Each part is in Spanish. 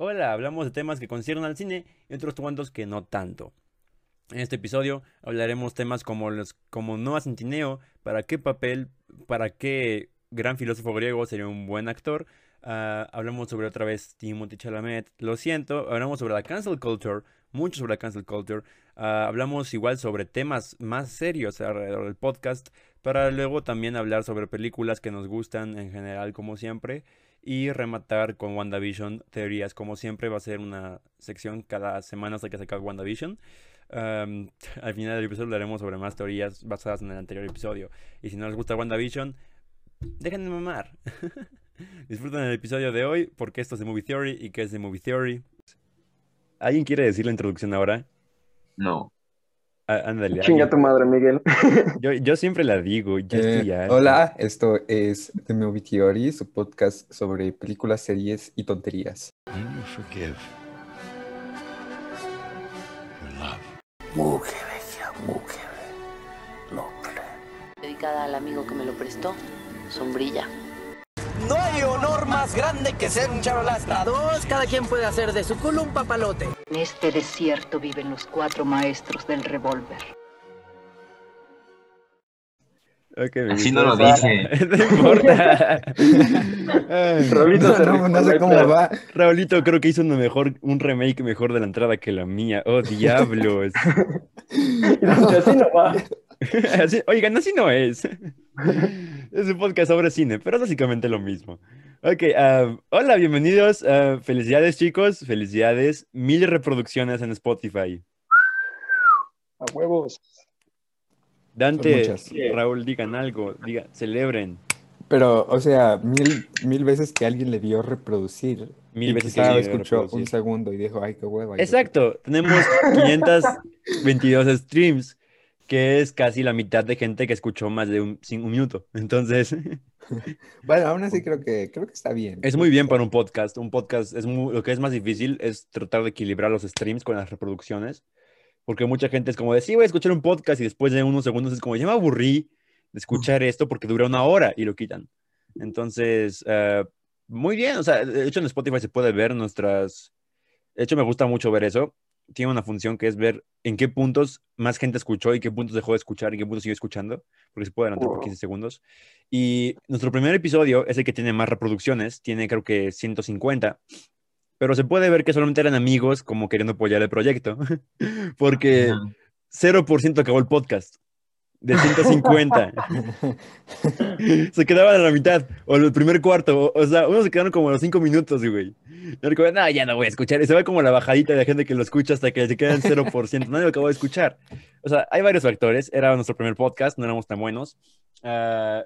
Hola, hablamos de temas que conciernen al cine y otros cuantos que no tanto. En este episodio hablaremos temas como los como Noah Centineo, para qué papel, para qué gran filósofo griego sería un buen actor. Ah, hablamos sobre otra vez Timothy Chalamet, lo siento, hablamos sobre la cancel culture, mucho sobre la cancel culture. Ah, hablamos igual sobre temas más serios alrededor del podcast, para luego también hablar sobre películas que nos gustan en general como siempre y rematar con WandaVision teorías. Como siempre va a ser una sección cada semana hasta que se acabe WandaVision. al final del episodio hablaremos sobre más teorías basadas en el anterior episodio. Y si no les gusta WandaVision, dejen de mamar. Disfruten el episodio de hoy porque esto es de Movie Theory y qué es de Movie Theory. ¿Alguien quiere decir la introducción ahora? No. Ah, ándale. Chinga tu madre, Miguel. Yo, yo siempre la digo. Ya Eh, estoy hola, esto es The Movie Theory, su podcast sobre películas, series y tonterías. When you forgive, you love. dedicada al amigo que me lo prestó, Sombrilla. No hay honor más grande que ser un charolastra. Dos, cada quien puede hacer de su culo un papalote. En este desierto viven los cuatro maestros del revólver. Ok, me Así no lo dije. no importa. Raulito se No, no sé cómo va. Raulito creo que hizo una mejor, un remake mejor de la entrada que la mía. Oh, diablos. Así no va. Así- oigan, así no es. Es un podcast sobre cine, pero es básicamente lo mismo. Ok, hola, bienvenidos. felicidades, chicos. Felicidades. Mil reproducciones en Spotify. A huevos. Dante. Raúl, digan algo. Diga, celebren. Pero, o sea, mil, mil veces que alguien le dio reproducir. Mil y veces que alguien escuchó reproducir. un segundo y dijo, ay, qué hueva. y Exacto, tenemos 522 streams, que es casi la mitad de gente que escuchó más de un, un minuto. Entonces, Bueno, aún así creo que, creo que está bien. es muy bien para un podcast. Un podcast es muy- lo que es más difícil es tratar de equilibrar los streams con las reproducciones, porque mucha gente es como de, sí, voy a escuchar un podcast y después de unos segundos es como, ya me aburrí de escuchar esto porque dura una hora y lo quitan. Entonces, eh, muy bien, o sea, de hecho en Spotify se puede ver nuestras... De hecho, me gusta mucho ver eso. Tiene una función que es ver en qué puntos más gente escuchó y qué puntos dejó de escuchar y qué puntos sigue escuchando, porque se puede adelantar por Wow. 15 segundos. Y nuestro primer episodio es el que tiene más reproducciones, tiene creo que 150, pero se puede ver que solamente eran amigos como queriendo apoyar el proyecto, porque Ujú. 0% acabó el podcast. De 150. se quedaban a la mitad, o el primer cuarto, o, o sea, unos se quedaron como a los 5 minutos, güey. Y era como, no, ya no voy a escuchar. Y se va como la bajadita de gente que lo escucha hasta que se queda en 0%. Nadie lo acabó de escuchar. O sea, hay varios factores. Era nuestro primer podcast, no éramos tan buenos. Ah,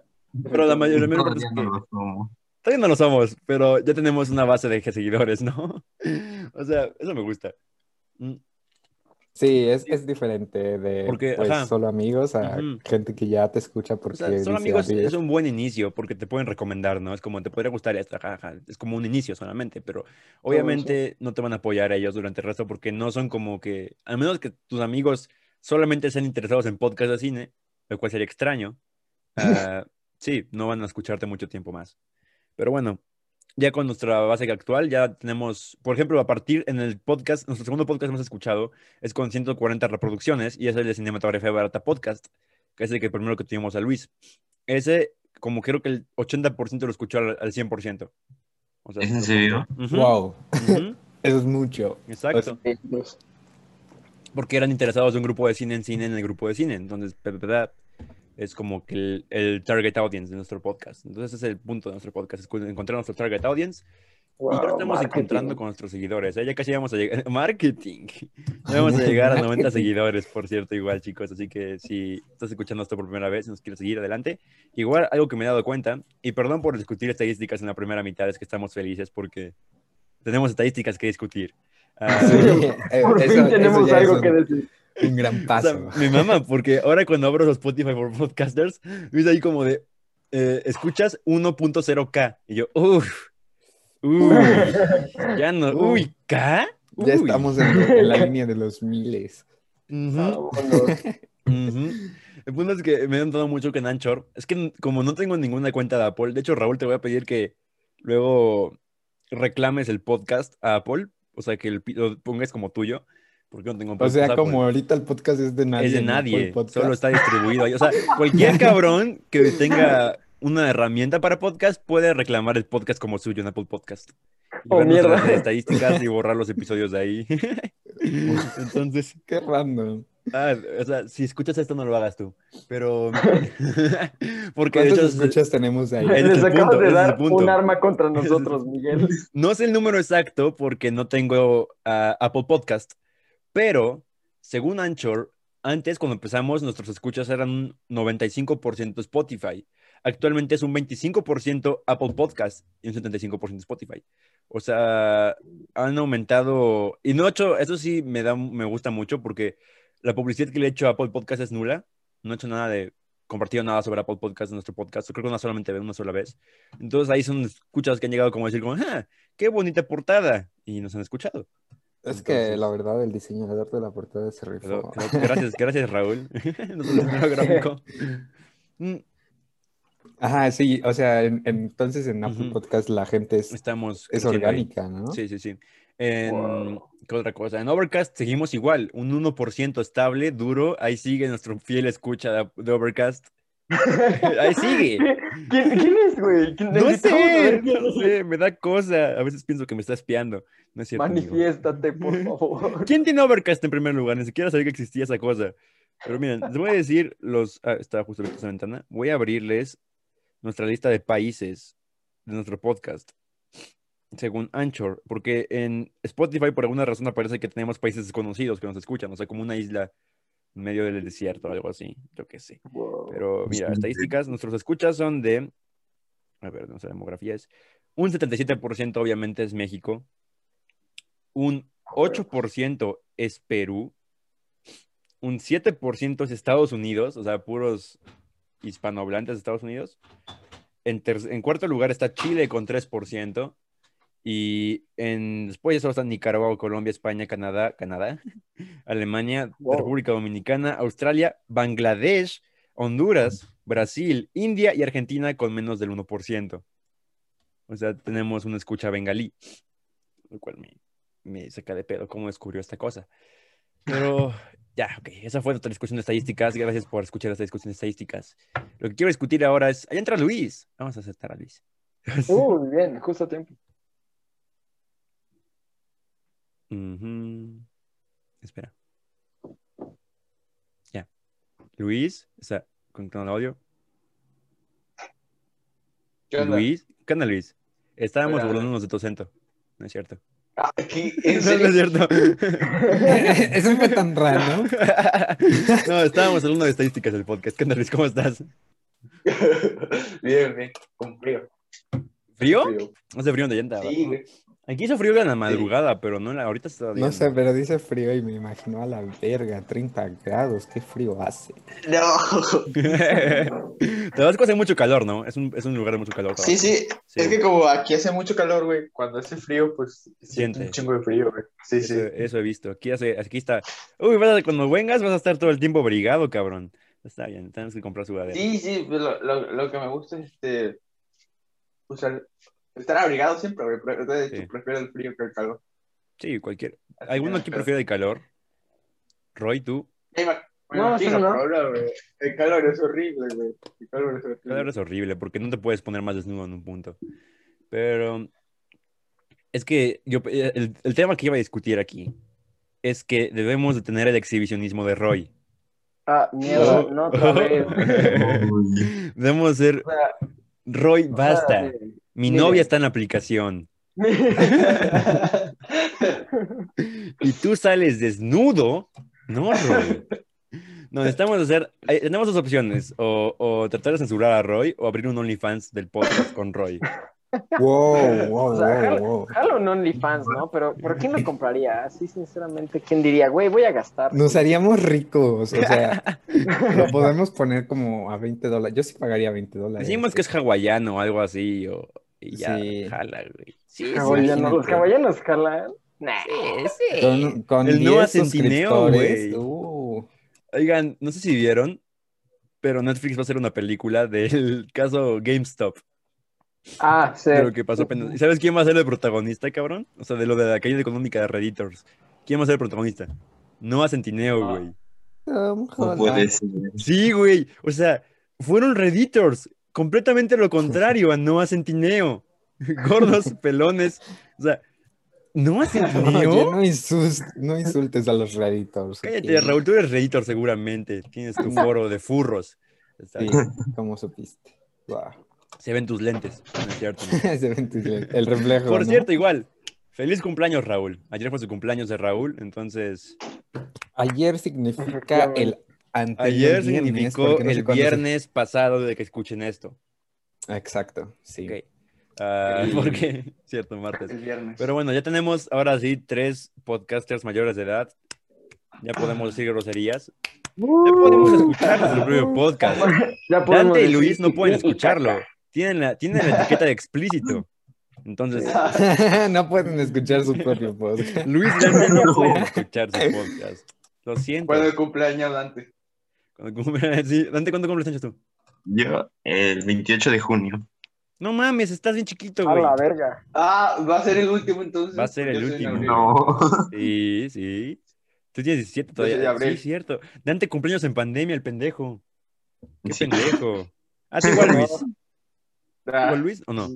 pero la mayoría parte es Todavía no lo tomo. Todavía no lo somos, pero ya tenemos una base de seguidores, ¿no? O sea, eso me gusta. Sí, es, es diferente de Porque, pues, ajá. solo amigos a gente que ya te escucha O porque sea, solo amigos "Oye, es un buen inicio porque te pueden recomendar, ¿no? Es como te podría gustar esto, jaja. Es como un inicio solamente, pero obviamente no te van a apoyar ellos durante el resto porque no son como que, al menos que tus amigos solamente sean interesados en podcast de cine, lo cual sería extraño. ah, sí, no van a escucharte mucho tiempo más. Pero bueno, ya con nuestra base actual, ya tenemos, por ejemplo, a partir en el podcast, nuestro segundo podcast más escuchado es con 140 reproducciones y es el de Cinematografía Barata Podcast, que es el que primero que tuvimos a Luis. Ese, como creo que el 80% lo escuchó al, al 100%. O sea, ¿Es en serio? Ujú, Wow, ujú, eso es mucho. exacto. Pues, Porque eran interesados de un grupo de cine en cine en el grupo de cine. Entonces, pe- pe- pe- es como que el, el target audience de nuestro podcast. Entonces, ese es el punto de nuestro podcast, es encontrar nuestro target audience. y ya wow, estamos marketing. encontrando con nuestros seguidores. ¿eh? Ya casi vamos a llegar. Marketing. Ya vamos a llegar a 90 Marketing. seguidores, por cierto, igual, chicos. Así que si estás escuchando esto por primera vez y nos quieres seguir adelante, igual algo que me he dado cuenta, y perdón por discutir estadísticas en la primera mitad, es que estamos felices porque tenemos estadísticas que discutir. Ah, Sí, eh, Por fin eso- eso tenemos algo un- que decir. Un gran O sea, paso. mi mamá, porque ahora cuando abro los Spotify for Podcasters, ves ahí como de, eh, escuchas 1.0K. Y yo, uff, uy, ya no, uy, ¿K? Ya estamos en, en la línea de los miles. Ujú, Vámonos. ujú. El punto es que me han dado mucho que en Anchor. Es que como no tengo ninguna cuenta de Apple, de hecho, Raúl, te voy a pedir que luego reclames el podcast a Apple, o sea, que el lo pongas como tuyo, porque no tengo O podcast sea, Apple. como ahorita el podcast es de nadie. es de nadie, solo está distribuido ahí. O sea, cualquier cabrón que tenga una herramienta para podcast puede reclamar el podcast como suyo en Apple Podcast. Y Oh, mierda. estadísticas y borrar los episodios de ahí. Entonces, Qué random. ah, o sea, si escuchas esto no lo hagas tú. Pero porque de ¿Cuántos hecho escuchas tenemos ahí? Es Les acabas punto, de es dar punto. un arma contra nosotros, Miguel. No sé el número exacto porque no tengo ah, Apple Podcast, pero según Anchor, antes cuando empezamos nuestros escuchas eran un 95% Spotify. Actualmente es un 25% Apple Podcast y un 75% Spotify. O sea, han aumentado y no he hecho, eso sí me da me gusta mucho porque la publicidad que le he hecho a Apple Podcast es nula. No he hecho nada de compartido nada sobre Apple Podcast en nuestro podcast. Creo que una solamente una sola vez. Entonces ahí son escuchas que han llegado como a decir como, "Ah, qué bonita portada. Y nos han escuchado. Es que la verdad, el diseñador de la portada se rifó. pero gracias, gracias Raúl. Mm, Ajá, sí, o sea, en- en- entonces en Apple Ujú. Podcast la gente es, Estamos es ahí. orgánica, ¿no? Sí, sí, sí. En, Wow. ¿Qué otra cosa? En Overcast seguimos igual, un 1% estable, duro. Ahí sigue nuestro fiel escucha de, de Overcast. Ahí sigue. ¿Quién, quién es, güey? ¿Quién- No sé, no sé, me da cosa. A veces pienso que me está espiando. No es cierto. amigo. Manifiéstate, por favor. ¿Quién tiene Overcast en primer lugar? Ni siquiera sabía que existía esa cosa. Pero miren, les voy a decir los. Ah, está justo abierta esa ventana. Voy a abrirles nuestra lista de países de nuestro podcast. Según Anchor, porque en Spotify por alguna razón aparece que tenemos países desconocidos que nos escuchan, o sea, como una isla en medio del desierto o algo así, yo qué sé. Wow. Pero mira, estadísticas, nuestros escuchas son de, a ver, nuestra demografía es, un 77% obviamente es México, un 8% es Perú, un 7% es Estados Unidos, o sea, puros hispanohablantes de Estados Unidos. En, ter- en cuarto lugar está Chile con 3%. Y en, después ya solo están Nicaragua, Colombia, España, Canadá, Canadá, Alemania, Wow. República Dominicana, Australia, Bangladesh, Honduras, Brasil, India y Argentina con menos del 1%. O sea, tenemos una escucha bengalí, lo cual me, me saca de pedo cómo descubrió esta cosa. Pero ya, ok, esa fue nuestra discusión de estadísticas. Gracias por escuchar esta discusión de estadísticas. Lo que quiero discutir ahora es, ahí entra Luis. Vamos a aceptar a Luis. Uy, bien, justo a tiempo. Ujú. Espera. Ya. Luis, está conectando el audio. ¿Qué onda? Luis, ¿qué onda, Luis? Estábamos Hola. burlándonos de tu acento. No es cierto. Ah, ¿qué? ¿En No, es cierto. Eso fue tan raro. no, estábamos hablando de estadísticas del podcast. ¿Qué onda, Luis? ¿Cómo estás? bien, bien, con frío. ¿Frío? frío. Hace frío donde ya andaba. Sí, güey. Aquí hizo frío en la madrugada, pero no en la... ahorita está bien. No sé, pero dice frío y me imagino a la verga, 30 grados, qué frío hace. No. Tabasco hace mucho calor, ¿no? Es un, es un lugar de mucho calor. Sí, sí, Sí. es que como aquí hace mucho calor, güey, cuando hace frío, pues Siente. un chingo de frío, güey. Sí, Eso, sí. eso he visto. Aquí, hace, aquí está. Uy, vas a- cuando vengas vas a estar todo el tiempo abrigado, cabrón. Está bien, tenemos que comprar sudadera. Sí, sí, lo, lo, lo que me gusta es este, usar, estar abrigado siempre, güey. pero Sí. prefiero el frío que el calor. Sí, cualquier. ¿Alguno que, aquí prefiere el calor? Roy, tú. No, sí, no. güey. El calor es horrible, güey. El calor es horrible. El calor es horrible porque no te puedes poner más desnudo en un punto. Pero es que yo el, el tema que iba a discutir aquí es que debemos de tener el exhibicionismo de Roy. Ah, mierda, no otra vez. Debemos ser O sea, Roy, o sea, basta. Mi novia está en la aplicación y tú sales desnudo. No, Roy. No, necesitamos hacer. eh, Tenemos dos opciones: o, o tratar de censurar a Roy o abrir un OnlyFans del podcast con Roy. Wow, wow, O sea, wow, jalo, wow. jalo un OnlyFans, ¿no? Pero, ¿pero quién lo compraría? Así, sinceramente, ¿quién diría, güey, voy a gastar? Nos haríamos ricos, o sea, lo podemos poner como a 20 dólares. Yo sí pagaría 20 dólares. Decimos que es hawaiano o algo así, o y ya, Sí. jala, güey. Sí, sí, los hawaianos jalan. Nah. sí. Con, con El 10 Noah Centineo, suscriptores. güey. Uh, Oigan, no sé si vieron, pero Netflix va a hacer una película del caso GameStop. Ah, sí. de lo que pasó apenas. ¿Y sabes quién va a ser el protagonista, cabrón? O sea, de lo de la caída económica de Redditors. ¿Quién va a ser el protagonista? Noah Centineo, Ah. güey. Tom No puede ser. Sí, güey. O sea, fueron Redditors. Completamente lo contrario a Noah Centineo. Gordos, pelones. O sea, Noah Centineo. no, insultes, no insultes a los Redditors. Cállate. Raúl, tú eres Redditor seguramente. Tienes tu foro de furros. Sí. ¿cómo supiste? Wow. Se ven tus lentes. No es cierto. Se ven tus lentes, el reflejo. Por ¿no? cierto, igual. Feliz cumpleaños, Raúl. Ayer fue su cumpleaños de Raúl, entonces. Ayer significa el Ayer viernes, significó no el se- viernes pasado de que escuchen esto. Exacto, sí. Ok. Ah, Sí. porque, cierto, martes. El viernes. Pero bueno, ya tenemos ahora sí tres podcasters mayores de edad. Ya podemos decir groserías. Ya podemos escuchar nuestro propio podcast. Ya podemos Dante y Luis no pueden escucharlo. Tienen la, tienen la etiqueta de explícito. Entonces, no pueden escuchar su propio podcast. Luis Dante no pueden escuchar su podcast. Lo siento. ¿Cuándo el cumpleaños, Dante? Sí, Dante, ¿cuándo cumples años tú? Yo, el 28 de junio. No mames, estás bien chiquito, A güey. la verga. Ah, va a ser el último entonces. Va a ser el soy en último. No. Sí, sí. Tú tienes 17 Yo soy de todavía. Sí, cierto. Dante cumpleaños en pandemia, el pendejo. Qué Sí. pendejo. Ah, sí, igual Luis. Ah, ¿Igual Luis o no?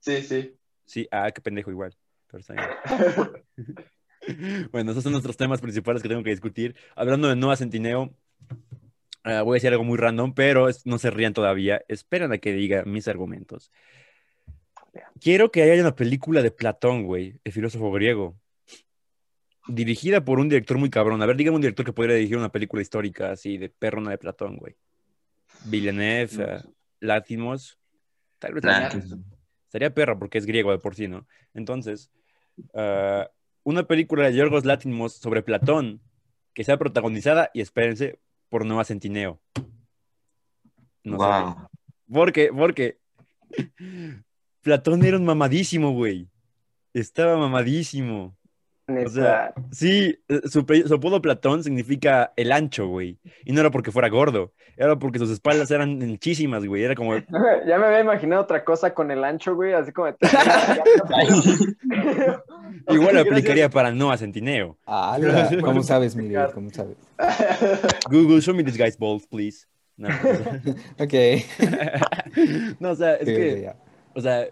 Sí, sí. Sí, ah, qué pendejo igual. Bueno, esos son nuestros temas principales que tengo que discutir. Hablando de Noah Centineo, ah, voy a decir algo muy random, pero es- no se rían todavía. Esperen a que diga mis argumentos. Quiero que haya una película de Platón, güey, el filósofo griego. Dirigida por un director muy cabrón. A ver, dígame un director que podría dirigir una película histórica así de perrona de Platón, güey. Villeneuve, ah, Látimos. Tal vez Nah. Estaría perra porque es griego de por sí, ¿no? Entonces, ah, una película de Yorgos Látimos sobre Platón que sea protagonizada, y espérense, por Noah Centineo. No sé. wow. Porque, porque Platón era un mamadísimo, güey. Estaba mamadísimo. O sea, sí, eh, su, su apodo Platón significa el ancho, güey. Y no era porque fuera gordo, era porque sus espaldas eran anchísimas, güey. Era como, Ya me había imaginado otra cosa con el ancho, güey, así como... igual Ok, aplicaría para Noah Centineo. Ah, ¿Cómo sabes, Miguel? ¿Cómo sabes? Google, show me this guy's balls, please. No, Ok. no, o sea, es Sí, que, ya. o sea,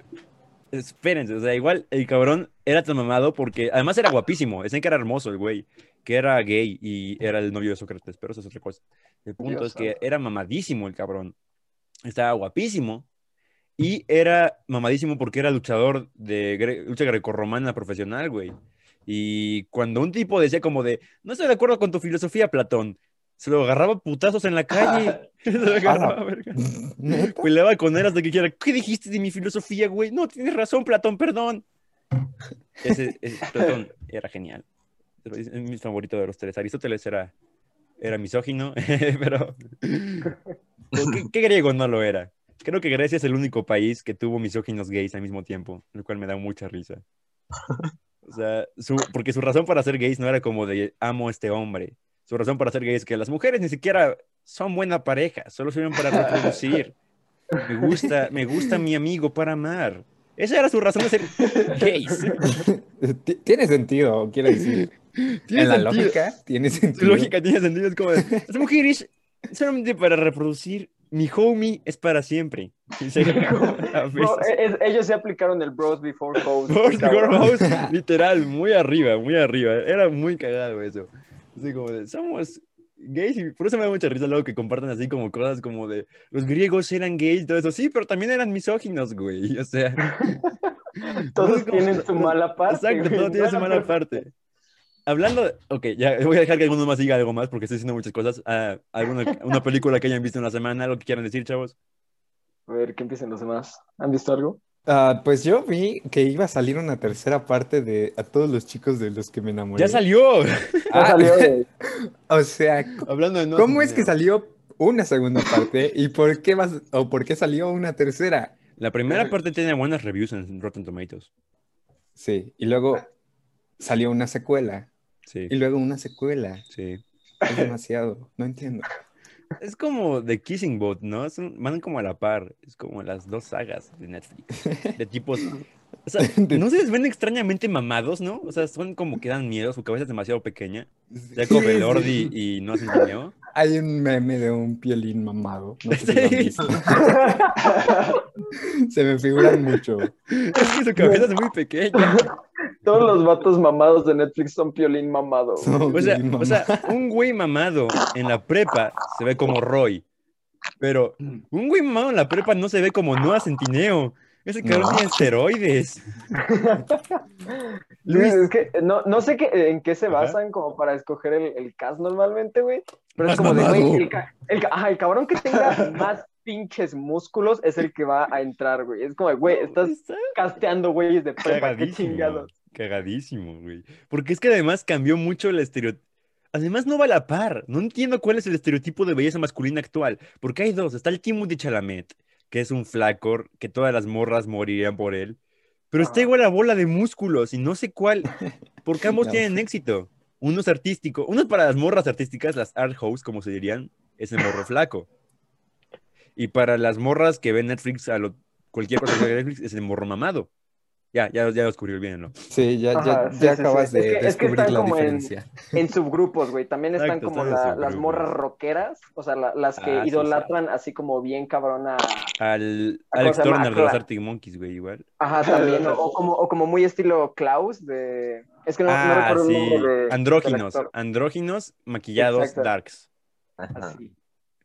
espérense, o sea, igual el cabrón era tan mamado porque además era guapísimo, decían que era hermoso el güey, que era gay y era el novio de Sócrates, pero eso es otra cosa. El punto Dios es que era mamadísimo el cabrón, estaba guapísimo y era mamadísimo porque era luchador de gre- lucha grecorromana profesional, güey. Y cuando un tipo decía como de, no estoy de acuerdo con tu filosofía, Platón, se lo agarraba putazos en la calle. se lo agarraba, verga. Peleaba con él hasta que quiera. ¿Qué dijiste de mi filosofía, güey? No, tienes razón, Platón, perdón. Ese, ese Platón era genial. Es es mi favorito de los tres. Aristóteles era, era misógino, pero ¿qué, qué griego no lo era? Creo que Grecia es el único país que tuvo misóginos gays al mismo tiempo, lo cual me da mucha risa. O sea, su- porque su razón para ser gays no era como de amo a este hombre. Su razón para ser gay es que las mujeres ni siquiera son buena pareja, solo sirven para reproducir. Me gusta, me gusta mi amigo para amar. Esa era su razón de ser gays. Ti- Tiene sentido, quiero decir. Tiene en la sentido. lógica, tiene sentido. lógica tiene sentido. Es como, de, las mujeres solamente para reproducir. Mi homie es para siempre. Bro, veces. es- ellos se aplicaron el bros before hoes. Cabrón. Girl House, literal, muy arriba, muy arriba. Era muy cagado eso. Así como de, somos gays y por eso me da mucha risa luego que compartan así como cosas como de, los griegos eran gays y todo eso. Sí, pero también eran misóginos, güey. O sea, Todos como- tienen su mala parte. Exacto, güey. todo tiene su mala parte. Hablando de... Ok, ya voy a dejar que alguno más diga algo más porque estoy diciendo muchas cosas. Ah, ¿Alguna una película que hayan visto en la semana? ¿Algo que quieran decir, chavos? A ver, que empiecen los demás. ¿Han visto algo? Ah, pues yo vi que iba a salir una tercera parte de A todos los chicos de los que me enamoré. ¡Ya salió! Ya Ah, salió. O sea, Hablando de... no ¿cómo es que salió? salió una segunda parte y por qué vas o por qué salió una tercera? La primera parte tiene buenas reviews en Rotten Tomatoes. Sí, y luego salió una secuela Sí, y luego una secuela. sí. Es demasiado, no entiendo. Es como The Kissing Boat, ¿no? Son- van como a la par. Es como las dos sagas de Netflix. De tipos. O sea, no se les ven extrañamente mamados, ¿no? O sea, son como que dan miedo, su cabeza es demasiado pequeña. Ya como Belordi y no hacen video. Hay un meme de un piolín mamado. No sé si lo han Sí. visto. Se me figuran mucho. Es que su cabeza es muy pequeña. Todos los vatos mamados de Netflix son piolín mamado. Son O sea, piolín o sea, mamado. un güey mamado en la prepa se ve como Roy. Pero un güey mamado en la prepa no se ve como Noah Centineo. Ese cabrón No. tiene esteroides. Luis, Es que no, no sé qué, en qué se Ajá. basan como para escoger el, el cast normalmente, güey. Pero Más es como de, güey, el, el, ajá, el cabrón que tenga más pinches músculos es el que va a entrar, güey. Es como, de, güey, estás está casteando güeyes de prepa, qué cagadísimo. chingados. Cagadísimo, güey. Porque es que además cambió mucho el estereotipo. Además no va a la par. No entiendo cuál es el estereotipo de belleza masculina actual. Porque hay dos. Está el Timothée Chalamet, que es un flacor, que todas las morras morirían por él. Pero está Ajá. igual a bola de músculos y no sé cuál. Porque ambos No. tienen éxito. Uno es artístico. Uno es para las morras artísticas, las art hoes, como se dirían, es el morro flaco. Y para las morras que ven Netflix, a lo, cualquier cosa que Netflix, es el morro mamado. Ya, ya, ya descubrí bien, ¿no? Sí, ya, ya, Ajá, sí, ya sí, acabas sí. de Es que- es que descubrir están la en- diferencia. En subgrupos, güey. También están Exacto, como están en la- las morras rockeras, o sea, la- las que Ah, sí, sí. idolatran así como bien cabrona. Al ¿Cómo Alex? Turner de los Arctic Monkeys, güey, igual. Ajá, también. O, o como, o como muy estilo Klaus de. Es que no, no ah, recuerdo sí. el nombre de. Andróginos. actor. Andróginos maquillados Exacto. darks. Así.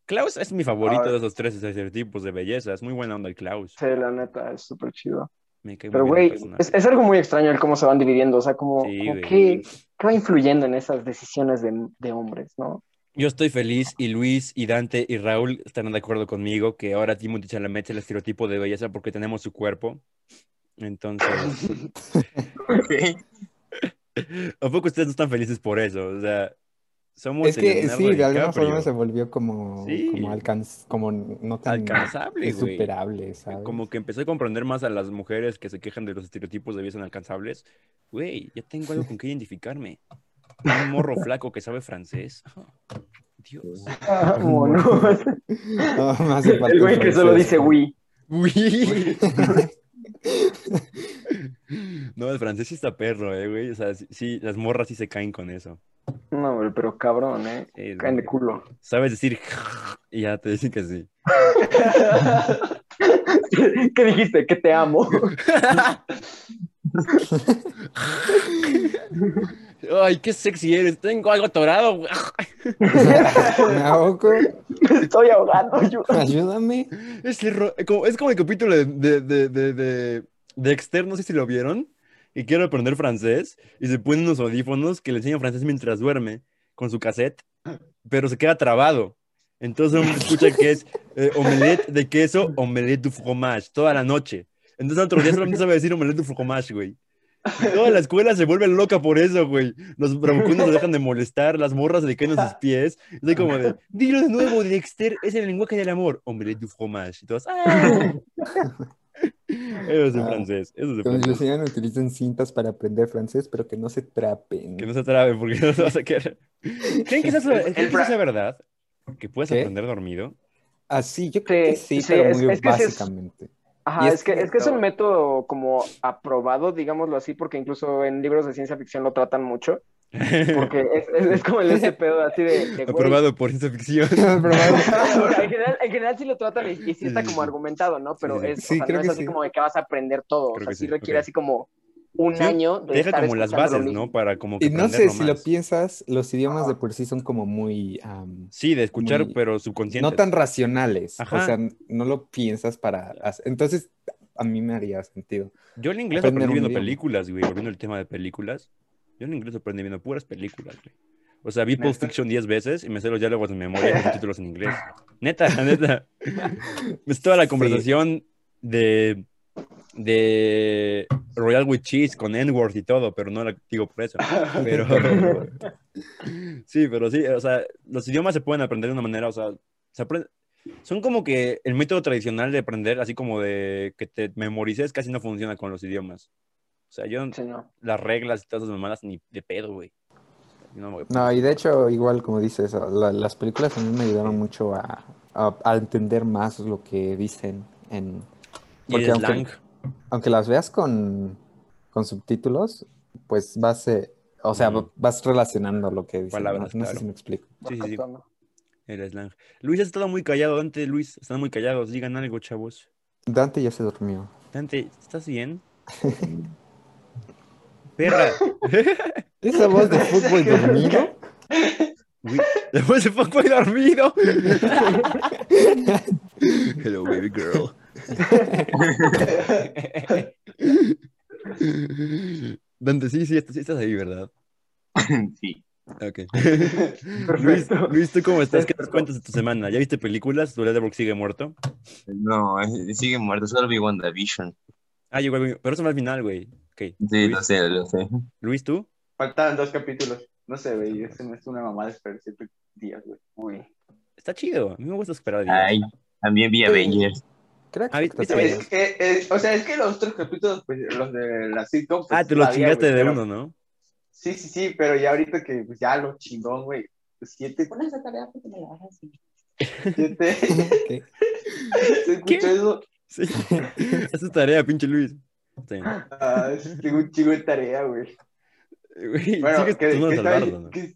Klaus es mi favorito de esos tres estereotipos de belleza. Es muy buena onda el Klaus. Sí, la neta, es súper chido. Me cae Pero, güey, es, es algo muy extraño el cómo se van dividiendo. O sea, como, Sí, como qué, qué va influyendo en esas decisiones de, de hombres, ¿no? Yo estoy feliz y Luis y Dante y Raúl estarán de acuerdo conmigo que ahora Timothy Chalamet es el estereotipo de belleza porque tenemos su cuerpo. Entonces, ¿a poco ustedes no están felices por eso? O sea, somos Es que sí, de alguna forma se volvió como, Sí. como, alcanz, como no tan Alcanzable, güey. insuperable, ¿sabes? Como que empecé a comprender más a las mujeres que se quejan de los estereotipos de belleza inalcanzables. Güey, ya tengo algo con qué identificarme. Un morro flaco que sabe francés. Dios. Ah. No, el güey que solo dice oui. Uy. No, el francés sí está perro, eh, güey. O sea, sí, las morras sí se caen con eso. No, güey, pero cabrón, ¿eh? Sí, Caen de culo. Sabes decir y ya te dicen que sí. ¿Qué dijiste? Que te amo. Ay, qué sexy eres. Tengo algo atorado. güey. ¿Me ahogo? Estoy ahogando. Ayúdame. Es, el ro- como, es como el capítulo de, de, de, de, de Dexter, no sé si lo vieron. Y quiere aprender francés. Y se pone unos audífonos que le enseñan francés mientras duerme con su cassette. Pero se queda trabado. Entonces uno escucha que es eh, omelette de queso, omelette du fromage, toda la noche. Entonces otro día solamente sabe decir omelette du fromage, güey. Toda la escuela se vuelve loca por eso, güey. Los bravucones dejan de molestar, las morras le caen a sus pies. Es como de, dilo de nuevo, Dexter, es el lenguaje del amor. Omelette du fromage. Y todos, ¡ah! Eso es en Ah, francés, eso es en francés. enseñan utilicen cintas para aprender francés, pero que no se trapen. Que no se trabe porque no se va a sacar. ¿Creen que eso es, ¿creen que eso fra- sea verdad? ¿Que puedes ¿Qué? aprender dormido? Ah, sí, yo creo que Sí, sí, sí, pero es- muy es que sí es- básicamente. Ajá, es, es que, que- es que es un método como aprobado, digámoslo así, porque incluso en libros de ciencia ficción lo tratan mucho, porque es, es- es como el ese pedo así de, de, güey, Aprobado por ciencia ficción. En, general, en general sí lo tratan y, y sí está como argumentado, ¿no? Pero es, Sí, o sea, creo no es que así sí. como de que vas a aprender todo, o Creo sea, que sí sí, requiere así como un Sí, año de Deja estar como las bases. ¿no? Para como que Y no sé, si lo piensas, los idiomas de por sí son como muy... Sí, de escuchar, muy- pero subconsciente. no tan racionales. Ajá. O sea, no lo piensas para... hacer- Entonces, a mí me haría sentido. Yo el inglés aprendí viendo películas, güey. Volviendo al tema de películas. Yo el inglés aprendí viendo puras películas, güey. O sea, vi Pulp. Fiction 10 veces y me sé los diálogos de memoria con subtítulos en inglés. Neta, neta. Es toda la Sí. conversación de, de Royal with Cheese con N-word y todo, pero no la digo por eso. Pero sí, pero sí, o sea, los idiomas se pueden aprender de una manera, o sea, se aprende- son como que el método tradicional de aprender, así como de que te memorices, casi no funciona con los idiomas. O sea, yo Sí, no. las reglas y todas esas mamadas ni de pedo, güey. No, No, y de hecho, igual como dices, la- las películas a mí me ayudaron mucho a, a- a entender más lo que dicen en... y el aunque- slang. aunque las veas con, con subtítulos, pues vas, eh, o sea, vas relacionando lo que dicen. Palabras, no, No sé si me explico. Sí, sí, sí. El slang. Luis has estado muy callado, Dante, Luis. Están muy callados. Digan algo, chavos. Dante ya se durmió. Dante, ¿estás bien? Perra. ¿Esa voz de fútbol dormido? Después se fue muy dormido. Hello, baby girl. Dante, sí, sí, sí estás ahí, ¿verdad? Sí. Ok. Luis, Perfecto. Luis, ¿tú cómo estás? ¿Qué te cuentas de tu semana? ¿Ya viste películas? ¿Tu Letterboxd sigue muerto? No, eh, sigue muerto, solo vi WandaVision. Ah, yo igual, pero eso fue al final, güey. Ok. Sí, Luis, lo sé, lo sé. Luis, ¿tú? Faltaban dos capítulos. No sé, güey. Ese me es una mamada esperar siete días, güey. Uy. Está chido. A mí me gusta esperar días. Ay, también vi Avengers. Ah, que ¿viste expectativas. Es que, o sea, es que los otros capítulos, pues, los de la sitcom. pues, Ah, te lo todavía, chingaste de pero- uno, ¿no? Sí, sí, sí, pero ya ahorita que pues, ya lo chingón, güey. Pues, Siete. Pon esa tarea porque me la vas a hacer. Siete. ¿Qué? ¿Se escuchó eso? Sí. Es tu tarea, pinche Luis. Sí. Ah, tengo un chingo de tarea, güey. Güey, Bueno, ¿qué, qué estaba, qué-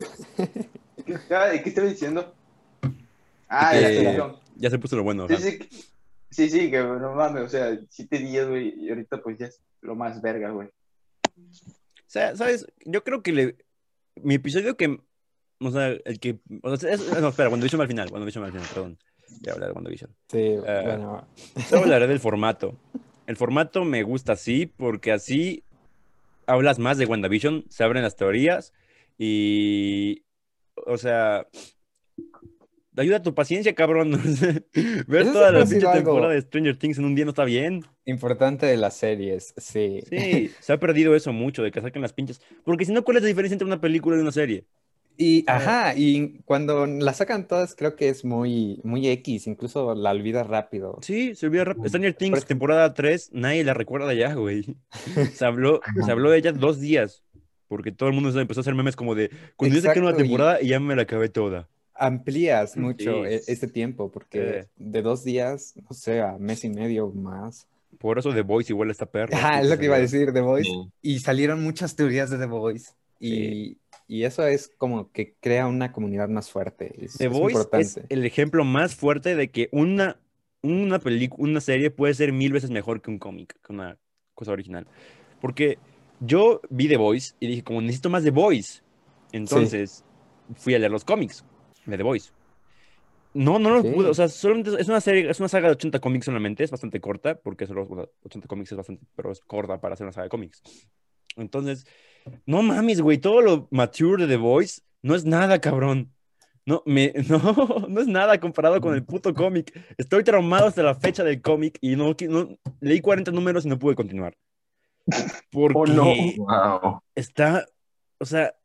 qué estaba- ¿de qué estaba diciendo? Ah, Que la sitcom. Ya se puso lo bueno. Sí, sí, que- sí, sí, que no mames, o sea, siete días, güey, y ahorita pues ya es lo más verga, güey. O sea, ¿sabes? Yo creo que le... mi episodio que. O sea, el que. O sea, es- no, espera, va al final. Va al final, perdón. Ya hablaré de WandaVision. Sí, Ah. bueno. Solo hablaré del formato. El formato me gusta así porque así hablas más de WandaVision, se abren las teorías y. O sea. Ayuda a tu paciencia, cabrón. Ver Eso toda la pinche temporada de Stranger Things en un día no está bien. Importante de las series, sí. Sí, se ha perdido eso mucho de que saquen las pinches. Porque si no, ¿cuál es la diferencia entre una película y una serie? Y, ajá, y cuando la sacan todas creo que es muy, muy X, incluso la olvidas rápido. Sí, se olvida rápido. Stranger Things, Parece- temporada 3, nadie la recuerda ya, güey. Se habló, se habló de ella dos días. Porque todo el mundo empezó a hacer memes como de, cuando yo saqué una y- temporada y ya me la acabé toda. Amplías mucho Sí. e- este tiempo, porque Sí. de dos días, no sé, a mes y medio más. Por eso The Voice igual está perro. Ajá, es lo que iba a decir, The Voice. Sí. Y salieron muchas teorías de The Voice. Y, y eso es como que crea una comunidad más fuerte. Es, The es Voice es importante. el ejemplo más fuerte de que una, una película, una serie puede ser mil veces mejor que un cómic, que una cosa original. Porque yo vi The Voice y dije, como necesito más The Voice. Entonces fui a leer los cómics de The Voice. No, no lo Ok. pude, o sea, solamente es una serie, es una saga de 80 cómics solamente, es bastante corta, porque solo o sea, 80 cómics es bastante, pero es corta para hacer una saga de cómics. Entonces, no mames, güey, todo lo mature de The Voice no es nada, cabrón. No, me, no, no es nada comparado con el puto cómic. Estoy traumado hasta la fecha del cómic y no, no leí 40 números y no pude continuar. Porque Oh, no. Wow. está, o sea,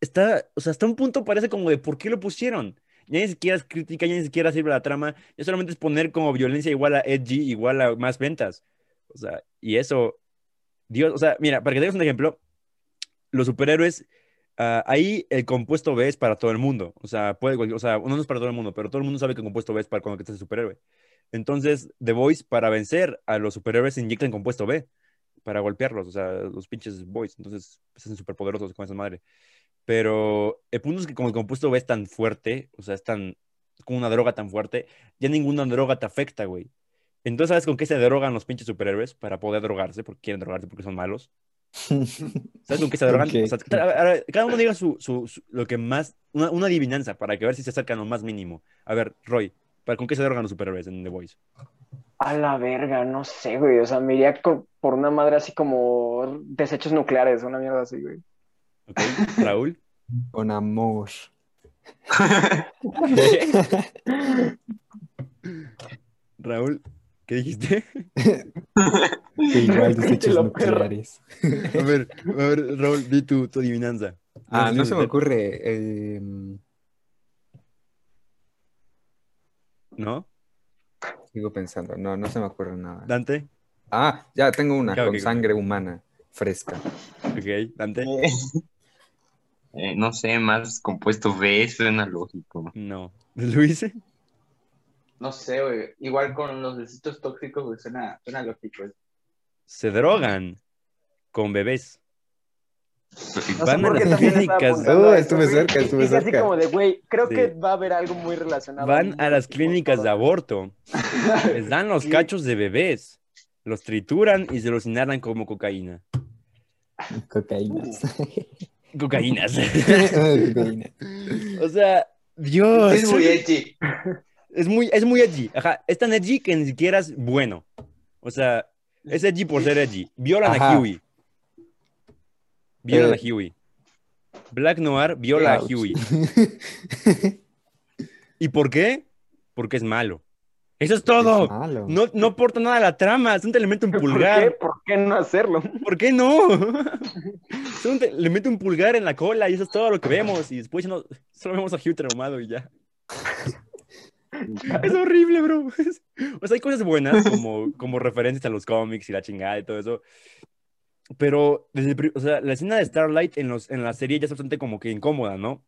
está, o sea, hasta un punto parece como de ¿por qué lo pusieron? Ya ni siquiera es crítica, ya ni siquiera sirve la trama, ya solamente es poner como violencia igual a edgy, igual a más ventas. O sea, y eso, Dios, o sea, mira, para que tengas un ejemplo, los superhéroes, ah, ahí el compuesto B es para todo el mundo. O sea, puede, o sea, no es para todo el mundo, pero todo el mundo sabe que el compuesto B es para cuando estás el superhéroe. Entonces, The Voice, para vencer a los superhéroes, inyectan compuesto B para golpearlos, o sea, los pinches boys. Entonces, se hacen súper poderosos con esa madre. Pero el punto es que como el compuesto B es tan fuerte, o sea, es tan, como una droga tan fuerte, ya ninguna droga te afecta, güey. Entonces, ¿sabes con qué se drogan los pinches superhéroes? Para poder drogarse, porque quieren drogarse porque son malos. ¿Sabes con qué se drogan? O sea, cada uno diga su, su- su- lo que más, una, una adivinanza para que ver si se acercan lo más mínimo. A ver, Roy, ¿para con qué se drogan los superhéroes en The Voice? A la verga, no sé, güey. O sea, me iría por una madre así como desechos nucleares, una mierda así, güey. ¿Ok? Raúl. Con amor. Raúl, ¿qué dijiste? Que igual desechos nucleares. A ver, a ver, Raúl, di tu, tu adivinanza. Ah, no se me ocurre. eh, ¿No? sigo pensando. No, no se me ocurre nada. ¿Dante? Ah, ya tengo una ok, con sangre humana fresca. Ok, Dante. Eh, no sé, más compuesto B suena lógico. No. ¿Luis? No sé, güey. Igual con los besitos tóxicos, güey, suena, suena lógico. güey. Se drogan con bebés. No Van a las clínicas. eso, estuve cerca, estuve dije así cerca. como de, güey, creo Sí. que va a haber algo muy relacionado. Van a las clínicas de aborto. Les dan los Sí. cachos de bebés. Los trituran y se los inhalan como cocaína. Cocaínas. Cocaínas. Cocaína. o sea, Dios. Es muy edgy. Es muy, es muy edgy. Ajá, es tan edgy que ni siquiera es bueno. O sea, es edgy por ser edgy. Violan a. Huey. Violan Eh. a Huey. Black Noir viola Ouch. a Huey. ¿Y por qué? Porque es malo. Eso es todo. Es malo. No, no aporta nada a la trama. Es un elemento un ¿Por qué? pulgar. ¿Por qué no hacerlo? ¿Por qué no? Solo te- le mete un pulgar en la cola y eso es todo lo que vemos. Y después no, solo vemos a Hugh traumado y ya. Es horrible, bro. O sea, hay cosas buenas como, como referencias a los cómics y la chingada y todo eso. Pero, o sea, la escena de Starlight en, los, en la serie ya es bastante como que incómoda, ¿no?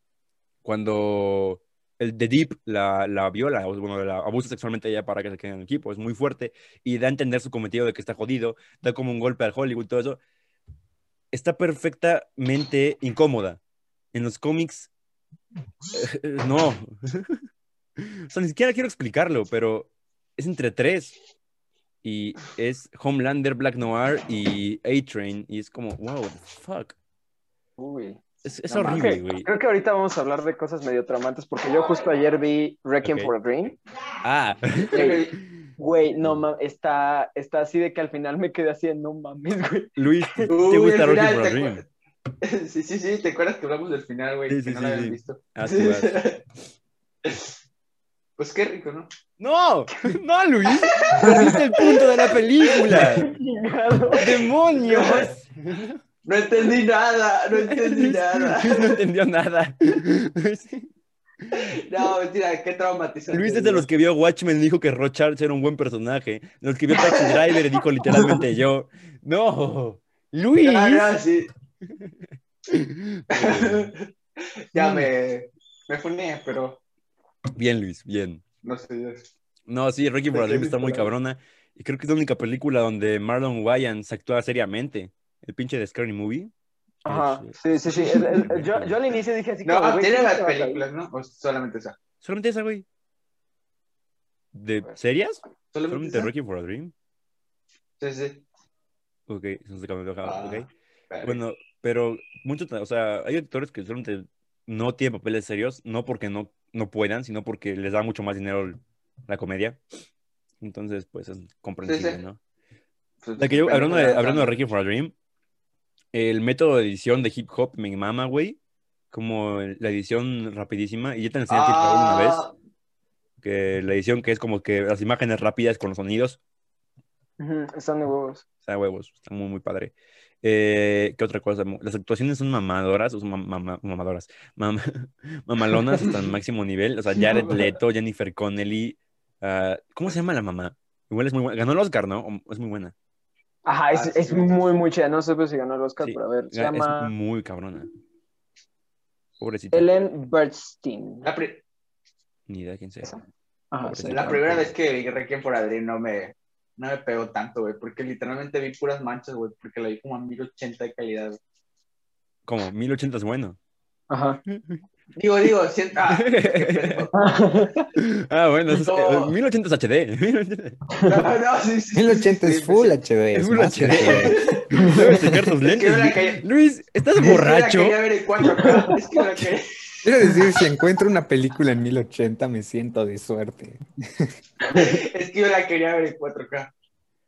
Cuando el The Deep la, la viola, bueno, la abusa sexualmente a ella para que se quede en el equipo. Es muy fuerte y da a entender su cometido de que está jodido, da como un golpe al Hollywood todo eso. Está perfectamente incómoda. En los cómics, eh, eh, no. o sea, ni siquiera quiero explicarlo, pero es entre tres. Y es Homelander, Black Noir y A-Train. Y es como, wow, what the fuck. Uy. Es, es No, horrible, güey. Creo que ahorita vamos a hablar de cosas medio traumantes porque yo justo ayer vi Requiem Ok. for a Dream. Ah, Güey, no mames, está, está así de que al final me quedé así de no mames, güey. Luis, ¿te Uy, gusta final, for a ¿te Dream? Sí, sí, sí, ¿te acuerdas que hablamos del final, güey? Sí, que sí, no sí, lo habían sí. visto. Ah, sí. Pues qué rico, ¿no? No, no, Luis. Perdiste el punto de la película. ¡Demonios! No entendí nada, no entendí nada. Luis no entendió nada. Luis, No, mentira, qué traumatizante. Luis es de los que vio Watchmen y dijo que Rochard era un buen personaje. Los que vio Taxi Driver y dijo literalmente yo. No, Luis. Ah, no, sí. ya me, me funé, pero Bien, Luis, bien. no sé. No, sí, Rocky for a Te Dream quedé está muy cabrona. Y creo que es la única película donde Marlon Wayans actúa seriamente. El pinche de Scary Movie. Ajá, sí, sí, sí. El- el- el- yo, yo al inicio dije así No, como, güey, tiene ¿quién las películas, ¿no? O solamente esa. Solamente esa, güey. ¿De serias? Solamente. Rocky for a Dream. Sí, sí. Ok, eso se cambió, Ah, ok. Bueno, pero muchos, o sea, hay actores que solamente no tienen papeles serios, no porque no, no puedan, sino porque les da mucho más dinero la comedia. Entonces, pues es comprensible, Sí, sí. ¿no? Pues, La que yo, hablando de, hablando de Rocky for a Dream, el método de edición de hip hop me mama, güey. Como la edición rapidísima. Y ya te enseñé a ti, Raúl, una vez. Ah, Que la edición que es como que las imágenes rápidas con los sonidos. Ujú, Están de huevos. Está huevos, está muy, muy padre. Eh, ¿qué otra cosa? Las actuaciones son mamadoras, o son mam- mama- mamadoras, mam- mamalonas hasta el máximo nivel. O sea, Jared Leto, Jennifer Connelly. ah, ¿Cómo se llama la mamá? Igual es muy buena. Ganó el Oscar, ¿no? Es muy buena. Ajá, es, Ah, es sí. muy, muy chida. No sé si ganó el Oscar, Sí, pero a ver, se Es llama muy cabrona. Pobrecita. Ellen Bernstein. La, pri- Ni idea quién sea. Esa. Ajá, sí. La primera vez que vi Requiem for a Dream no me, no me pegó tanto, güey, porque literalmente vi puras manchas, güey, porque la vi como a 1080 de calidad. güey. Como 1080 es bueno. Ajá. Digo, digo, siento, ah. Ah, bueno, eso es, No. eh, 1080 es HD. No, no, sí, sí, sí, 1080 sí, es Full sí. HD. Es Full HD. Debes checar tus lentes. Luis, ¿estás Es que borracho? la quería ver en 4K, es que la quería- Quiero decir, si encuentro una película en 1080 me siento de suerte. es que yo la quería ver en 4K.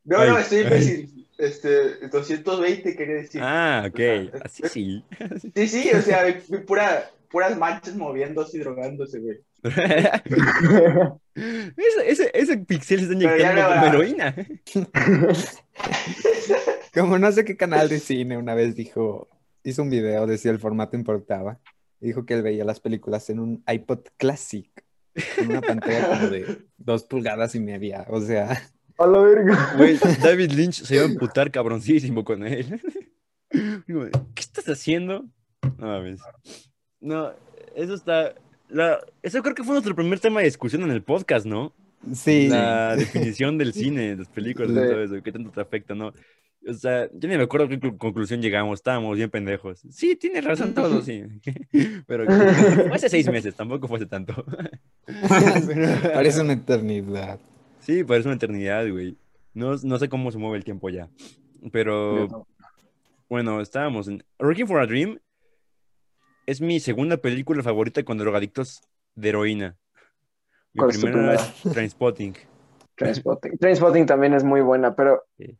No, Ay, no, estoy imbécil. Este, 220 quería decir. Ah, ok. O sea, Así sí. Sí, sí, o sea, pura, puras manchas moviéndose y drogándose, güey. ese, ese, ese pixel se está inyectando como heroína. Como no sé qué canal de cine una vez dijo, hizo un video de si el formato importaba. Y Dijo que él veía las películas en un iPod Classic, con una pantalla como de dos pulgadas y media. O sea, A la verga. Güey, David Lynch se iba a emputar cabroncísimo con él. ¿Qué estás haciendo? No mames. No, eso está. La, eso creo que fue nuestro primer tema de discusión en el podcast, ¿no? Sí. La definición del cine, de las películas, y Sí. todo eso, qué tanto te afecta, ¿no? O sea, yo ni me acuerdo qué clu- conclusión llegamos, estábamos bien pendejos. Sí, tienes razón todo, sí. Pero fue hace seis meses, tampoco fue hace tanto. Parece una eternidad. Sí, parece una eternidad, güey. No, no sé cómo se mueve el tiempo ya. Pero bueno, estábamos en. Working for a Dream es mi segunda película favorita con drogadictos de heroína. Mi ¿Cuál es tu primera es Trainspotting. Trainspotting. Trainspotting también es muy buena, pero. Sí.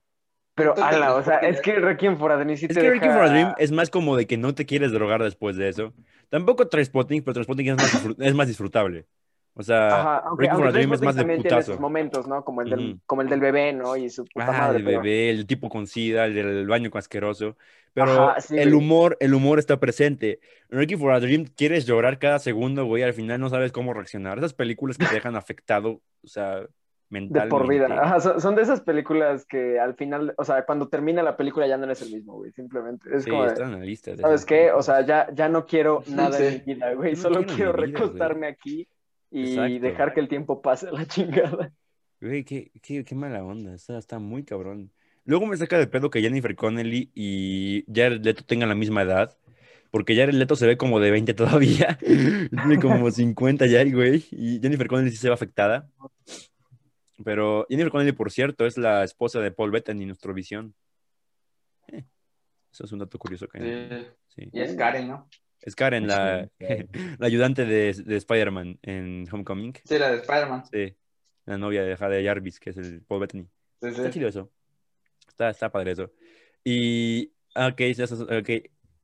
Pero, ala, o sea, es que Requiem for a Dream sí Es te que Working for a deja- Dream es más como de que no te quieres drogar después de eso. Tampoco Trainspotting, pero Trainspotting es más, es más disfrutable. O sea, Ajá, aunque, for a Dream es más de tiene putazo. sus momentos, ¿no? Como el, del, Ujú. como el del bebé, ¿no? Y su puta Ah, madre. el pero- bebé, el tipo con sida, el del baño asqueroso. Pero Ajá, sí, el humor, el humor está presente. En Requiem for a Dream quieres llorar cada segundo, güey, al final no sabes cómo reaccionar. Esas películas que te dejan afectado, o sea, De mentalmente. por vida. Ajá, son, de esas películas que al final, o sea, cuando termina la película ya no eres el mismo, güey. Simplemente. Es Sí, como de, está en la lista. de ¿sabes qué? O sea, ya, ya no quiero nada en Sí. mi vida, güey. No Solo quiero güey. recostarme aquí y Exacto. dejar que el tiempo pase a la chingada. Güey, qué, qué, qué mala onda, está, está muy cabrón. Luego me saca de pedo que Jennifer Connelly y Jared Leto tengan la misma edad, porque Jared Leto se ve como de 20 todavía, tiene como 50 ya, güey, y Jennifer Connelly sí se ve afectada. Pero Jennifer Connelly, por cierto, es la esposa de Paul Bettany, nuestro visión. Eh, eso es un dato curioso que Sí. sí. Y es Karen, ¿no? Es Karen, la, la ayudante de, de Spider-Man en Homecoming. Sí, la de Spider-Man. Sí, la novia de, de Jarvis, que es el Paul Bettany. Sí, Está chido eso. Está, está padre eso. Y, ah, ok, eso- eso- ok.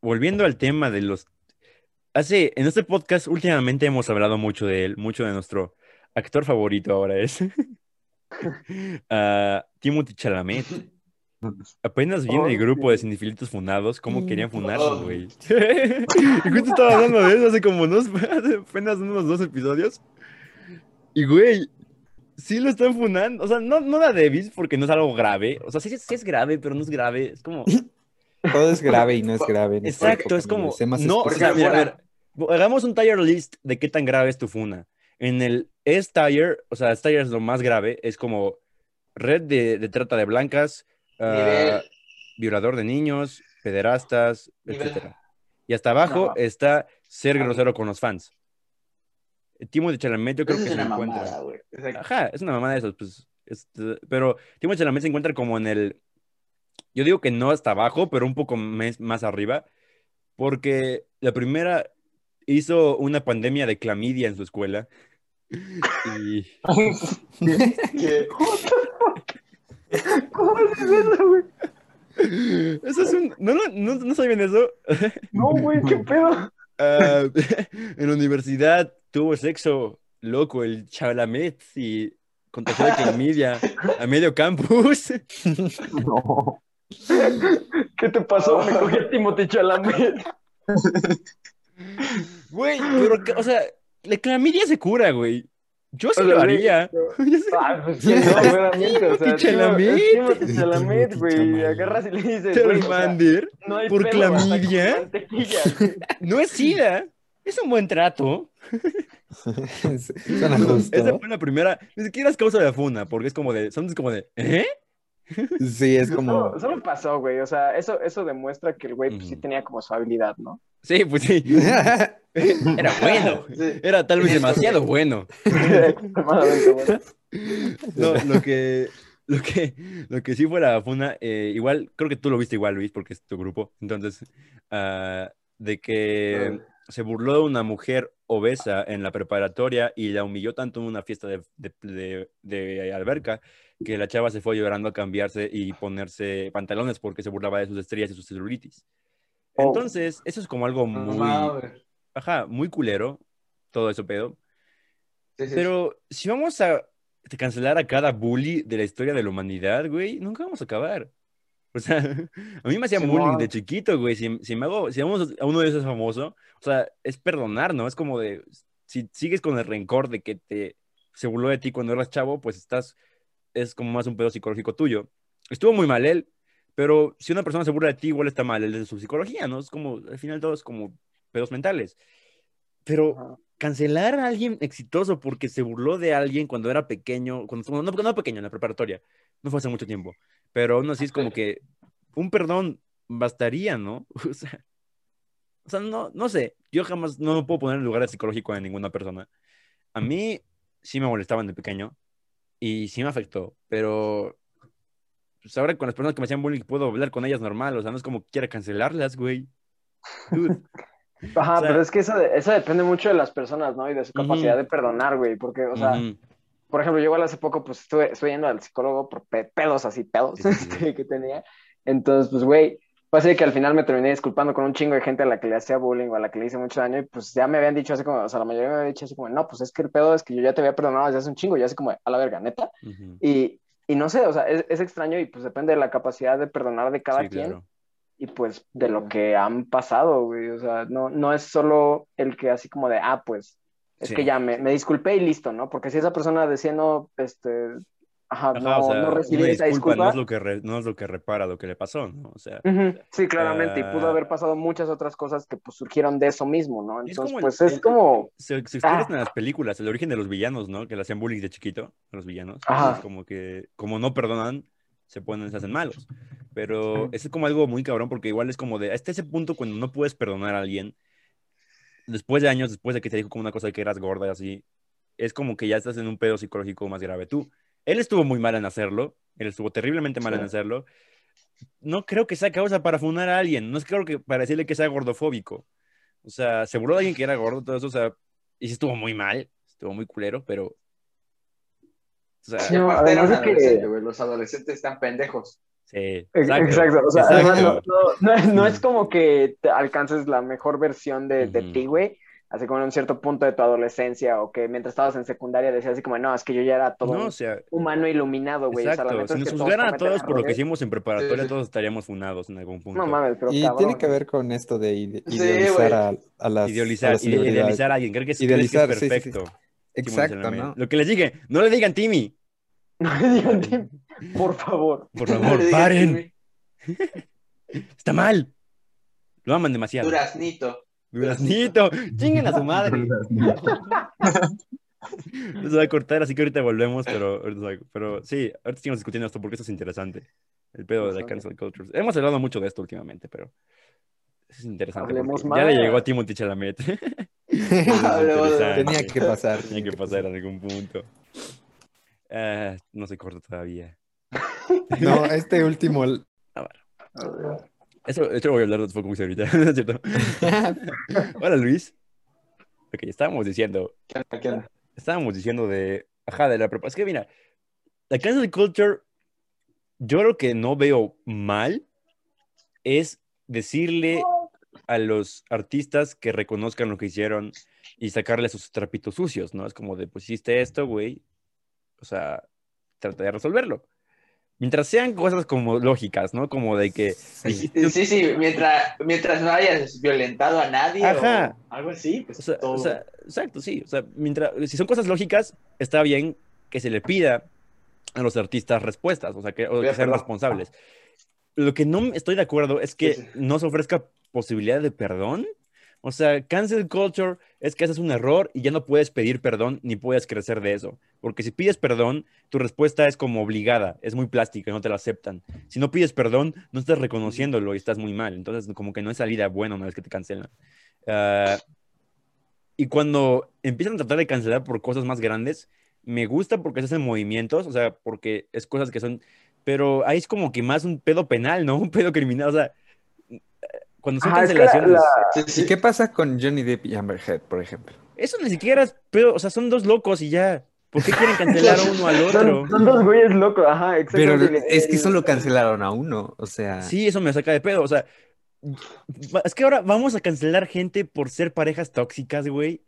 Volviendo al tema de los... Hace, en este podcast últimamente hemos hablado mucho de él, mucho de nuestro actor favorito ahora es ah, Timothy Chalamet. Apenas vi en el Oh, grupo de cinefilitos funados cómo querían funarse, Oh. güey. y justo estaba hablando de eso hace como unos, apenas unos dos episodios. Y, güey, sí lo están funando. O sea, no, no la Davis porque no es algo grave. O sea, sí, sí es grave, pero no es grave. Es como... Todo es grave y no es grave. en esta Exacto, es como... No, o sea, mira, a ver, hagamos un tier list de qué tan grave es tu funa. En el S tier, o sea, tier es lo más grave, es como red de, de trata de blancas, Nivel. violador de niños, pederastas, etcétera. Y hasta abajo No. está ser grosero con los fans. Timo Chalamet yo creo que es se una encuentra. mamada. Ajá, es una mamada de esos, pues. este, pero Timo Chalamet se encuentra como en el. Yo digo que no hasta abajo, pero un poco mes- más arriba. Porque la primera hizo una pandemia de clamidia en su escuela. Y. Que- ¿Cómo es eso, güey? Eso es un. ¿No, no, no, no saben eso? No, güey, qué pedo. Ah, en la universidad tuvo sexo loco el Chalamet y contagió de clamidia a medio campus. No. ¿Qué te pasó? Me cogí a Timothy Chalamet. Güey, pero, o sea, la clamidia se cura, güey. Yo sí O sea, lo güey, haría. Yo sí- Ah, pues sí, no, verdaderamente, o sea, Timothy Chalamet. Güey, agarras y le dices, güey, o sea, Charmander, no hay por con clamidia. no es SIDA. Es un buen trato. Esa fue la primera. Ni siquiera es causa de la funa, porque es como de. Son como de. ¿Eh? Sí, es como. Solo, solo pasó, güey, o sea, eso, eso demuestra que el güey pues, sí tenía como su habilidad, ¿no? Sí, pues sí. Era bueno. Sí. Era tal vez demasiado bueno. No, lo que, lo que, lo que sí fue la funa, eh, igual, creo que tú lo viste igual, Luis, porque es tu grupo. Entonces, ah, de que se burló de una mujer obesa en la preparatoria y la humilló tanto en una fiesta de, de- de- de alberca que la chava se fue llorando a cambiarse y ponerse pantalones porque se burlaba de sus estrías y sus celulitis. Oh. Entonces, eso es como algo muy, ajá, muy culero, todo eso pedo. Sí, sí, Pero si vamos a cancelar a cada bully de la historia de la humanidad, güey, nunca vamos a acabar. O sea, a mí me hacían Simón. bullying de chiquito, güey. Si, si me hago, si vamos a uno de esos famosos, o sea, es perdonar, ¿no? Es como de, si sigues con el rencor de que te se burló de ti cuando eras chavo, pues estás, es como más un pedo psicológico tuyo. Estuvo muy mal él, pero si una persona se burla de ti, igual está mal él de su psicología, ¿no? Es como, al final todo es como pedos mentales. Pero cancelar a alguien exitoso porque se burló de alguien cuando era pequeño, cuando no, no pequeño, en la preparatoria, no fue hace mucho tiempo, pero aún así es como que un perdón bastaría, ¿no? O sea, o sea, no, no sé, yo jamás no me puedo poner en lugar de psicológico de ninguna persona. A mí sí me molestaban de pequeño y sí me afectó, pero pues ahora con las personas que me hacían bullying puedo hablar con ellas normal, o sea, no es como quiera cancelarlas, güey. Dude. Ajá, O sea- pero es que eso, de- eso depende mucho de las personas, ¿no? Y de su capacidad de perdonar, güey. Porque, o sea, por ejemplo, yo igual hace poco, pues estuve, estuve yendo al psicólogo por pe- pedos así, pedos Sí, sí, sí. que tenía. Entonces, pues, güey, pasa de que al final me terminé disculpando con un chingo de gente a la que le hacía bullying o a la que le hice mucho daño. Y pues ya me habían dicho así como, o sea, la mayoría me había dicho así como, no, pues es que el pedo es que yo ya te había perdonado desde hace un chingo, ya así como, a la verga, neta. Y, y no sé, o sea, es, es extraño y pues depende de la capacidad de perdonar de cada Sí, quien claro. y pues de lo que han pasado, güey. O sea, no, no es solo el que así como de, ah, pues, es Sí. que ya me, me disculpé y listo, ¿no? Porque si esa persona decía no, este, ajá, Ajá, no, o sea, no recibir esa disculpa no es lo que re- no es lo que repara lo que le pasó, ¿no? O sea, Ujú, Sí, claramente, y Ah. pudo haber pasado muchas otras cosas que pues surgieron de eso mismo, ¿no? Es Entonces, el- pues es el- como, se, se explica Ah. en las películas, el origen de los villanos, ¿no? Que le hacían bullying de chiquito a los villanos. Ajá. Es como que, como no perdonan, se ponen, se hacen malos. Pero es como algo muy cabrón, porque igual es como de, hasta ese punto cuando no puedes perdonar a alguien, después de años, después de que te dijo como una cosa de que eras gorda y así, es como que ya estás en un pedo psicológico más grave tú. Él estuvo muy mal en hacerlo, él estuvo terriblemente mal Sí. en hacerlo. No creo que sea causa para funar a alguien, no es creo que para decirle que sea gordofóbico. O sea, se burló de alguien que era gordo, todo eso, o sea, y sí estuvo muy mal, estuvo muy culero, pero... O sea, No, Aparte era un que-. Los adolescentes están pendejos. sí, Ex- Exacto, o sea, exacto. no, no- no es- no es como que te alcances la mejor versión de, de ti, güey, así como en un cierto punto de tu adolescencia o que mientras estabas en secundaria decías así como, no, es que yo ya era todo No, un o sea, humano iluminado, güey. O sea, la exacto. Si nos juzgaran a todos por lo que hicimos en preparatoria, Sí, todos estaríamos funados en algún punto. No mames, pero Y cabrón. tiene que ver con esto de ide- idealizar a, a las, a Idealizar, las ide- celebridades. idealizar a alguien, creo que es, Idealizar, que perfecto. Exacto. Lo que les dije, no le digan Timmy. No le digan, Tim, por favor. Por favor, paren. Timmy. Está mal. Lo aman demasiado. Duraznito. Duraznito. Chinguen a su madre. No se va a cortar, así que ahorita volvemos, pero, pero sí, ahorita seguimos discutiendo esto porque esto es interesante. El pedo de la cancel culture. Hemos hablado mucho de esto últimamente, pero es interesante. Ya le llegó a Timothy Chalamet. Tenía que pasar. Tenía que pasar en algún punto. Ah, no se corta todavía. No, este último. Eso, esto voy a hablar de Focus ahorita, ¿no es cierto? Hola Luis. Ok, estábamos diciendo, estábamos diciendo de, ajá, de la prepa. Es que mira, la cancel culture, yo lo que no veo mal es decirle a los artistas que reconozcan lo que hicieron y sacarle sus trapitos sucios, ¿no? Es como de, pues hiciste esto, güey. O sea, trata de resolverlo. Mientras sean cosas como lógicas, ¿no? Como de que Sí, sí, mientras, mientras no hayas violentado a nadie Ajá. o algo así, pues O sea, todo. o sea, exacto, sí. O sea, mientras, si son cosas lógicas, está bien que se le pida a los artistas respuestas, o sea, que, o que sean responsables. Lo que no estoy de acuerdo es que Sí, sí. no se ofrezca posibilidad de perdón. O sea, cancel culture es que haces un error y ya no puedes pedir perdón ni puedes crecer de eso. Porque si pides perdón, tu respuesta es como obligada, es muy plástica, no te la aceptan. Si no pides perdón, no estás reconociéndolo y estás muy mal. Entonces, como que no es salida buena una vez que te cancelan. Ah, y cuando empiezan a tratar de cancelar por cosas más grandes, me gusta porque se hacen movimientos, o sea, porque es cosas que son, pero ahí es como que más un pedo penal, ¿no? Un pedo criminal, o sea, cuando son Ajá, la- cancelaciones, la- Sí, sí. ¿Y qué pasa con Johnny Depp y Amber Heard, por ejemplo? eso ni siquiera es pedo, o sea, son dos locos y ya. ¿Por qué quieren cancelar a uno al otro? Son, son dos güeyes locos, ajá, Pero exactamente. es que solo cancelaron a uno, o sea. Sí, eso me saca de pedo, o sea, es que ahora vamos a cancelar gente por ser parejas tóxicas, güey.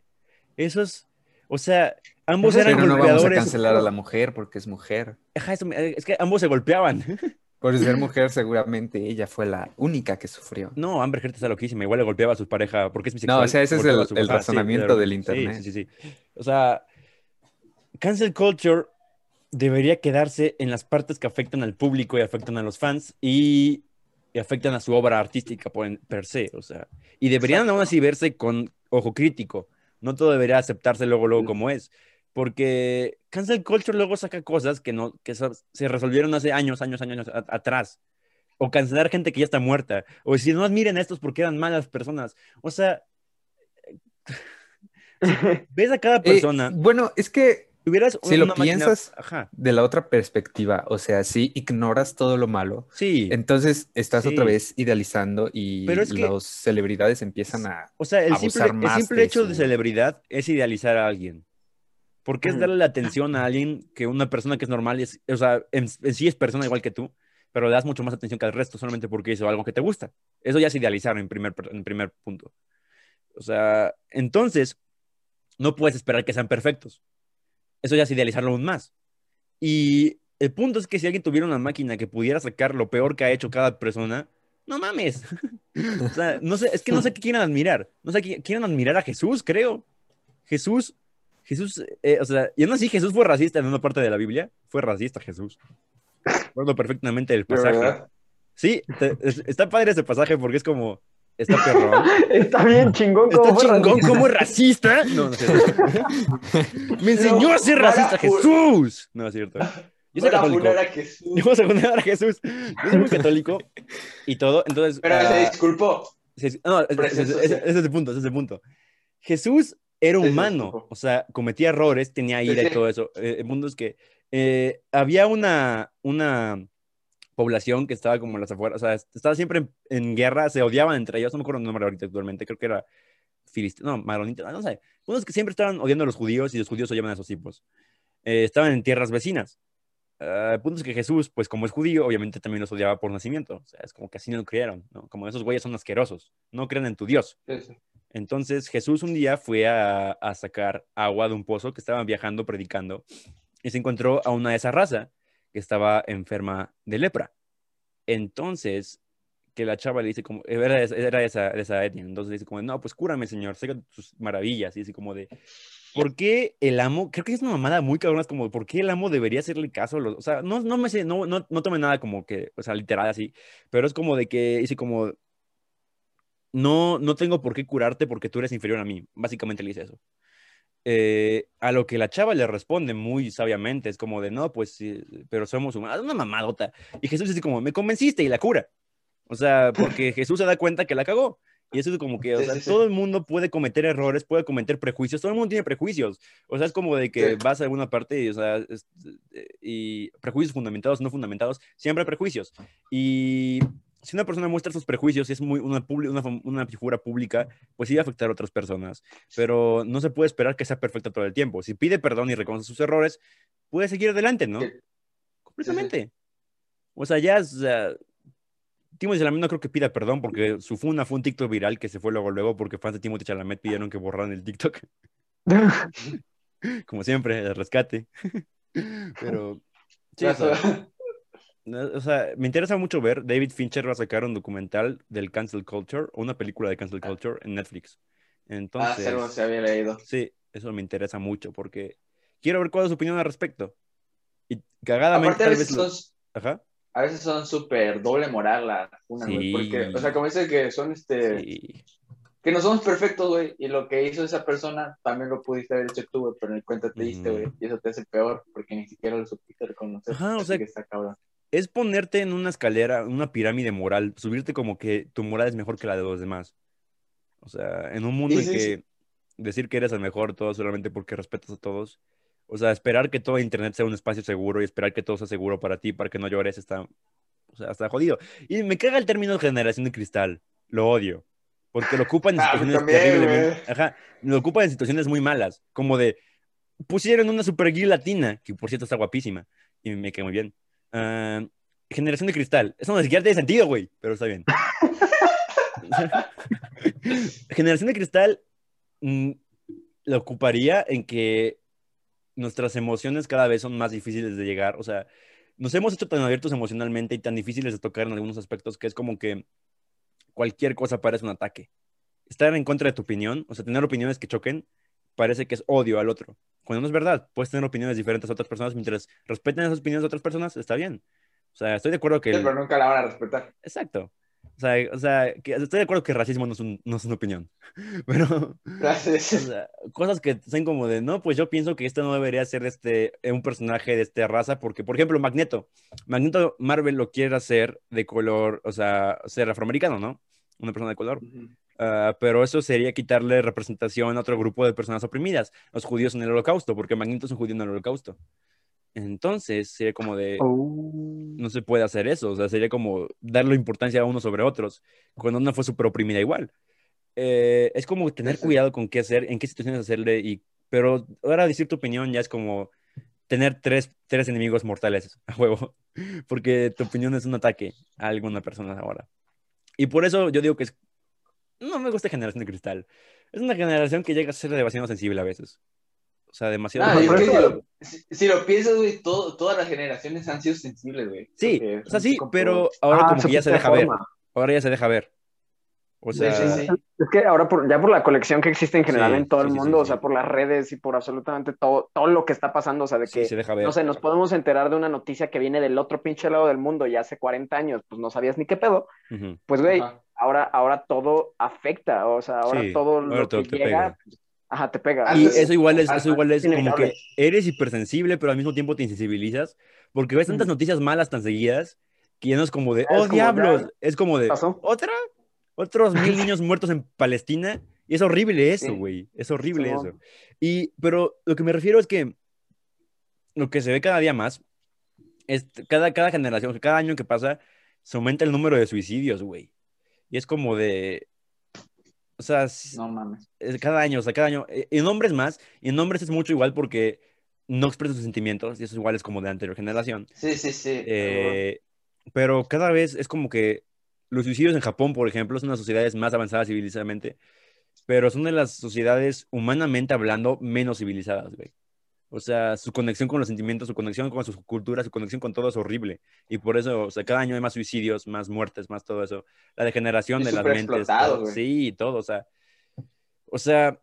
Eso es, o sea, ambos eran Pero no vamos a golpeadores. cancelar a la mujer porque es mujer. Ajá, eso me- es que ambos se golpeaban. Por ser mujer, seguramente ella fue la única que sufrió. No, Amber Heard está loquísima. Igual le golpeaba a su pareja porque es bisexual. No, o sea, ese es el- su- el Ajá, razonamiento claro. del Sí, internet. Sí, sí, sí. O sea, cancel culture debería quedarse en las partes que afectan al público y afectan a los fans y, y afectan a su obra artística por, per se. O sea, y deberían aún así verse con ojo crítico. No todo debería aceptarse luego, luego como es. Porque cancel culture luego saca cosas que, no, que se resolvieron hace años, años, años a- atrás. O cancelar gente que ya está muerta. O decir, no miren estos porque eran malas personas. O sea, ves a cada Eh, persona. bueno, es que si hubieras si una lo máquina- piensas Ajá. de la otra perspectiva, o sea, si ignoras todo lo malo, Sí. entonces estás Sí. otra vez idealizando y Pero es que- las celebridades empiezan a... O sea, el simple, el simple de hecho de su- celebridad es idealizar a alguien. Porque es Ujú. darle la atención a alguien que una persona que es normal, es, o sea, en, en sí es persona igual que tú, pero le das mucho más atención que al resto solamente porque hizo algo que te gusta. Eso ya es idealizar en primer, en primer punto. O sea, entonces, no puedes esperar que sean perfectos. Eso ya es idealizarlo aún más. Y el punto es que si alguien tuviera una máquina que pudiera sacar lo peor que ha hecho cada persona, no mames. o sea, no sé, es que no sé qué quieren admirar. No sé, qué- quieren admirar a Jesús, creo. Jesús, Jesús, eh, o sea, yo no sé si Jesús fue racista en una parte de la Biblia. Fue racista Jesús. Recuerdo perfectamente el ¿De pasaje. Sí, te- es- está padre ese pasaje porque es como, está perrón. Está bien chingón. Está ¿cómo fue chingón racista? como racista. No, no es cierto. Me enseñó a ser racista Jesús. No es cierto. Yo soy católico. a Jesús. A poner a Jesús. Yo soy muy católico y todo. Entonces, Pero se ah, disculpó. sí, sí, no, ese es el punto, ese es el punto. Jesús era humano, o sea, cometía errores, tenía ira y todo eso. Eh, es que eh, había una, una población que estaba como en las afueras, o sea, estaba siempre en, en guerra, se odiaban entre ellos, no me acuerdo el nombre ahorita actualmente, creo que era filisteo, no, maronita, no sé. Unos que siempre estaban odiando a los judíos y los judíos odiaban a esos tipos. Eh, estaban en tierras vecinas. Ah, el punto es que Jesús, pues como es judío, obviamente también los odiaba por nacimiento. O sea, es como que así no lo criaron, ¿no? Como esos güeyes son asquerosos, no creen en tu Dios. Sí, sí. Entonces Jesús un día fue a, a sacar agua de un pozo que estaban viajando, predicando, y se encontró a una de esa raza que estaba enferma de lepra. Entonces, que la chava le dice como, era, de esa- era de esa, esa etnia, entonces le dice como, no, pues cúrame, señor, sé tus maravillas, y así como de, ¿por qué el amo, creo que es una mamada muy cabrona, es como, ¿por qué el amo debería hacerle caso a los, o sea, no, no me sé, no, no, no tome nada como que, o sea, literal así, pero es como de que dice como, no, no tengo por qué curarte porque tú eres inferior a mí. Básicamente le dice eso. Eh, a lo que la chava le responde muy sabiamente, es como de, no, pues, sí, pero somos humanos, una mamadota. Y Jesús dice como, me convenciste y la cura. O sea, porque Jesús se da cuenta que la cagó. Y eso es como que, o Sí, sea, sí, sí. todo el mundo puede cometer errores, puede cometer prejuicios, todo el mundo tiene prejuicios. O sea, es como de que vas a alguna parte y, o sea, es- eh, y prejuicios fundamentados, no fundamentados, siempre hay prejuicios. Y si una persona muestra sus prejuicios y es muy una, una, una figura pública, pues sí va a afectar a otras personas. Pero no se puede esperar que sea perfecta todo el tiempo. Si pide perdón y reconoce sus errores, puede seguir adelante, ¿no? Completamente. O sea, ya, o sea, Timothy Chalamet no creo que pida perdón porque su funa fue un TikTok viral que se fue luego luego porque fans de Timothy Chalamet pidieron que borraran el TikTok. Como siempre, el rescate. Pero, sí, o sea, o sea, me interesa mucho ver. David Fincher va a sacar un documental del cancel culture, o una película de cancel culture en Netflix. Ah, Entonces, algo se había leído. sí, eso me interesa mucho porque quiero ver cuál es su opinión al respecto. Y cagadamente, Aparte, a tal vez. Ajá. A veces son súper doble moral las unas, güey, Sí. Porque, o sea, como dice que son este. Sí. Que no somos perfectos, güey. Y lo que hizo esa persona también lo pudiste haber hecho tú, güey. Pero ni cuenta te diste, güey. Y eso te hace peor porque ni siquiera lo supiste reconocer. Ajá, o sea, que está cabrón. es ponerte en una escalera, una pirámide moral, subirte como que tu moral es mejor que la de los demás. O sea, en un mundo Sí, en que decir que eres el mejor todo solamente porque respetas a todos, o sea, esperar que todo internet sea un espacio seguro y esperar que todo sea seguro para ti, para que no llores, está, o sea, está jodido. Y me caga el término generación de cristal, lo odio, porque lo ocupan en Ah, situaciones también, terriblemente, ajá, lo ocupan en situaciones muy malas, como de, pusieron una super guía latina, que por cierto está guapísima, y me quedó muy bien. Ah, generación de cristal. Eso no siquiera tiene sentido, güey, pero está bien. generación de cristal mm, lo ocuparía en que nuestras emociones cada vez son más difíciles de llegar. O sea, nos hemos hecho tan abiertos emocionalmente y tan difíciles de tocar en algunos aspectos que es como que cualquier cosa parece un ataque. Estar en contra de tu opinión, o sea, tener opiniones que choquen, parece que es odio al otro. Cuando no es verdad, puedes tener opiniones diferentes a otras personas mientras respeten esas opiniones de otras personas, está bien. O sea, estoy de acuerdo que... Sí, el- pero nunca la van a respetar. Exacto. O sea, o sea que estoy de acuerdo que racismo no es, un- no es una opinión. Pero, Gracias. o sea, cosas que son como de, no, pues yo pienso que esto no debería ser este, un personaje de esta raza, porque, por ejemplo, Magneto. Magneto Marvel lo quiere hacer de color, o sea, ser afroamericano, ¿no? Una persona de color. Ujú. Ah, pero eso sería quitarle representación a otro grupo de personas oprimidas, los judíos en el holocausto, porque Magneto es un judío en el holocausto. Entonces, sería como de, Oh. no se puede hacer eso, o sea, sería como darle importancia a unos sobre otros, cuando una fue súper oprimida igual. Eh, es como tener cuidado con qué hacer, en qué situaciones hacerle, y, pero ahora decir tu opinión ya es como tener tres, tres enemigos mortales a juego, porque tu opinión es un ataque a alguna persona ahora. Y por eso yo digo que es, no me gusta generación de cristal. Es una generación que llega a ser demasiado sensible a veces. O sea, demasiado... Ah, por es que si lo, si, si lo piensas, güey, todo, todas las generaciones han sido sensibles, güey. Sí, Porque o sea, sí, pero ahora Ah, como que ya se deja ver. Ahora ya se deja ver. O Sí, sea, sí, sí. Es que ahora por, ya por la colección que existe en general Sí, en todo sí, el sí, mundo, sí, o sea, sí. por las redes y por absolutamente todo, todo lo que está pasando, o sea, de sí, que, se deja ver. no sé, nos podemos enterar de una noticia que viene del otro pinche lado del mundo y hace 40 años, pues no sabías ni qué pedo. Pues, güey, ahora, ahora todo afecta, o sea, ahora Sí, todo ahora lo todo que te llega, pega. Ajá, te pega. Y eso igual es, eso igual es como que eres hipersensible, pero al mismo tiempo te insensibilizas, porque ves tantas noticias malas tan seguidas que ya no es como de, Es oh como, diablos, es como de, pasó. ¿otra? Otros mil niños muertos en Palestina. Y es horrible eso, Sí. güey. Es horrible Simón. eso. Y, pero lo que me refiero es que lo que se ve cada día más es cada, cada generación, cada año que pasa, se aumenta el número de suicidios, güey. Y es como de, o sea, No mames. es cada año, o sea, cada año. eh, En hombres más, y en hombres es mucho igual porque no expresan sus sentimientos, y eso igual es como de anterior generación. Sí, sí, sí. Eh, pero cada vez es como que los suicidios en Japón, por ejemplo, son las sociedades más avanzadas civilizadamente, pero son de las sociedades humanamente hablando menos civilizadas, güey. O sea, su conexión con los sentimientos, su conexión con su cultura, su conexión con todo es horrible. Y por eso, o sea, cada año hay más suicidios, más muertes, más todo eso. La degeneración de las mentes. todo. Sí, todo, o sea. O sea,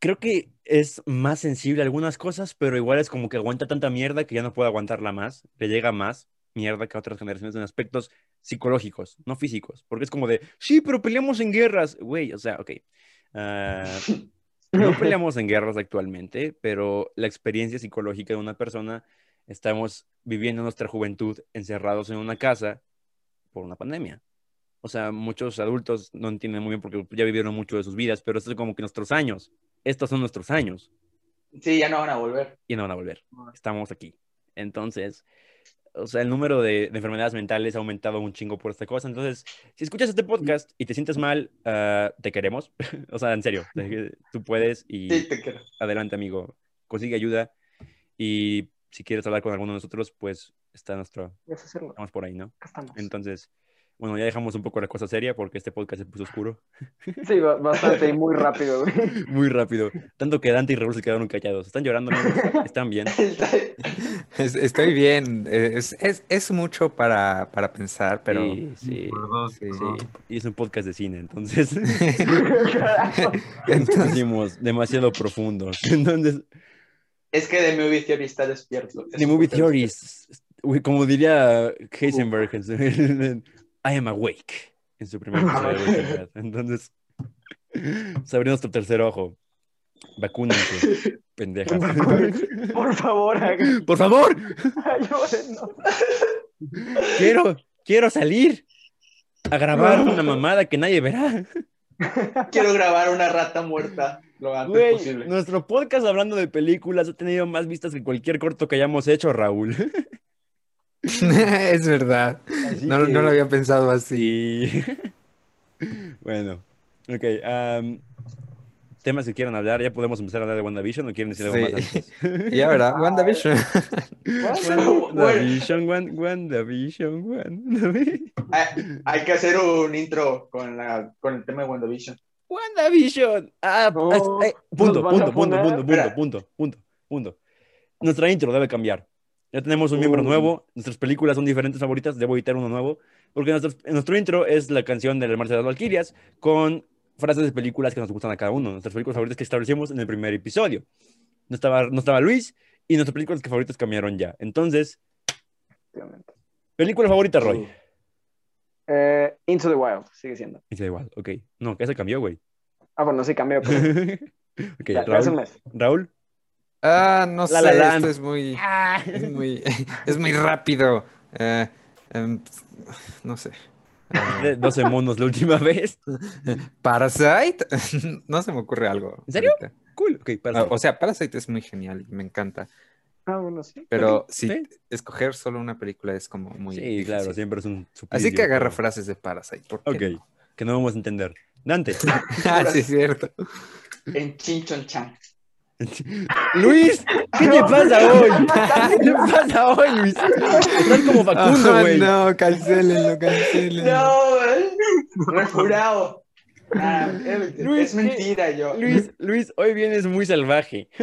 creo que es más sensible a algunas cosas, pero igual es como que aguanta tanta mierda que ya no puede aguantarla más. Le llega más mierda que a otras generaciones en aspectos psicológicos, no físicos. Porque es como de, sí, pero peleamos en guerras. Güey, o sea, ok. Ah, no peleamos en guerras actualmente, pero la experiencia psicológica de una persona, estamos viviendo nuestra juventud encerrados en una casa por una pandemia. O sea, muchos adultos no entienden muy bien porque ya vivieron mucho de sus vidas, pero esto es como que nuestros años. Estos son nuestros años Sí, ya no van a volver. y no van a volver. Estamos aquí. Entonces, o sea, el número de, de enfermedades mentales ha aumentado un chingo por esta cosa. Entonces, si escuchas este podcast y te sientes mal, ah, te queremos. o sea, en serio, te- tú puedes y Sí, te quiero. adelante, amigo. Consigue ayuda y si quieres hablar con alguno de nosotros, pues está nuestro, estamos por ahí, ¿no? Estamos. Entonces, bueno, ya dejamos un poco la cosa seria porque este podcast se puso oscuro Sí, ba- bastante y muy rápido, güey. muy rápido. Tanto que Dante y Raúl se quedaron callados. ¿Están llorando, amigos? ¿Están bien? Es- estoy bien. Es, es, es mucho para, para pensar, pero... Sí, sí. Y es un podcast de cine, entonces Carajo. Entonces, demasiado profundos. Entonces, Es que The Movie Theory está despierto. Es The Movie uy, como diría Heisenberg, I am awake, en su primer episodio de Breaking Bad. Entonces, se abrió nuestro tercer ojo. Vacúnense, pendejas. Por favor, hagan- Por favor, ayúdennos. quiero, quiero salir a grabar una mamada que nadie verá. Quiero grabar una rata muerta lo antes Güey, posible. nuestro podcast hablando de películas ha tenido más vistas que cualquier corto que hayamos hecho, Raúl. es verdad. No, que- no lo había pensado así. Sí. bueno, ok. temas que quieran hablar, ya podemos empezar a hablar de WandaVision o quieren decir algo Sí. más antes. Ya, ¿verdad? WandaVision. WandaVision, Wan- WandaVision, WandaVision. Hay, hay que hacer un intro con, la, con el tema de WandaVision. WandaVision. Ah, No, es- eh, punto, punto, punto, punto, punto, Espera. punto, punto, punto. Nuestra intro debe cambiar. Ya tenemos un miembro Uh. nuevo, nuestras películas son diferentes favoritas, debo editar uno nuevo, porque nuestro, en nuestro intro es la canción de la Marcha de las Valquirias con frases de películas que nos gustan a cada uno, nuestras películas favoritas que establecimos en el primer episodio. No estaba, no estaba Luis y nuestras películas que favoritas cambiaron ya. Entonces, película favorita, Roy. Eh, Into the Wild, sigue siendo. Y da igual, ok. No, que se cambió, güey. Ah, bueno, sí cambió, pero ok, ya, hace un Raúl. mes. Raúl. Ah, no La sé, La esto es muy, es muy, es muy rápido. Eh, em, no sé. Ah, De 12 monos la última vez. Parasite, no se me ocurre algo. ¿En serio? ahorita. Cool. Ah. O sea, Parasite es muy genial y me encanta. Ah, bueno, sí. Pero si sí. escoger solo una película es como muy sí, difícil. claro, siempre es un Así suplicio, que agarra pero- frases de Parasite. ¿por qué Ok, no? que no vamos a entender. Dante. ah, sí, es cierto. En Chinchon Chan. Luis, ¿qué te pasa hoy? ¿Qué te pasa hoy, Luis? Estás como Facundo, güey. no, cancelenlo, cancelenlo. No, güey. Refurado. Ah, es, Luis, es mentira, yo. Luis, Luis, hoy vienes muy salvaje.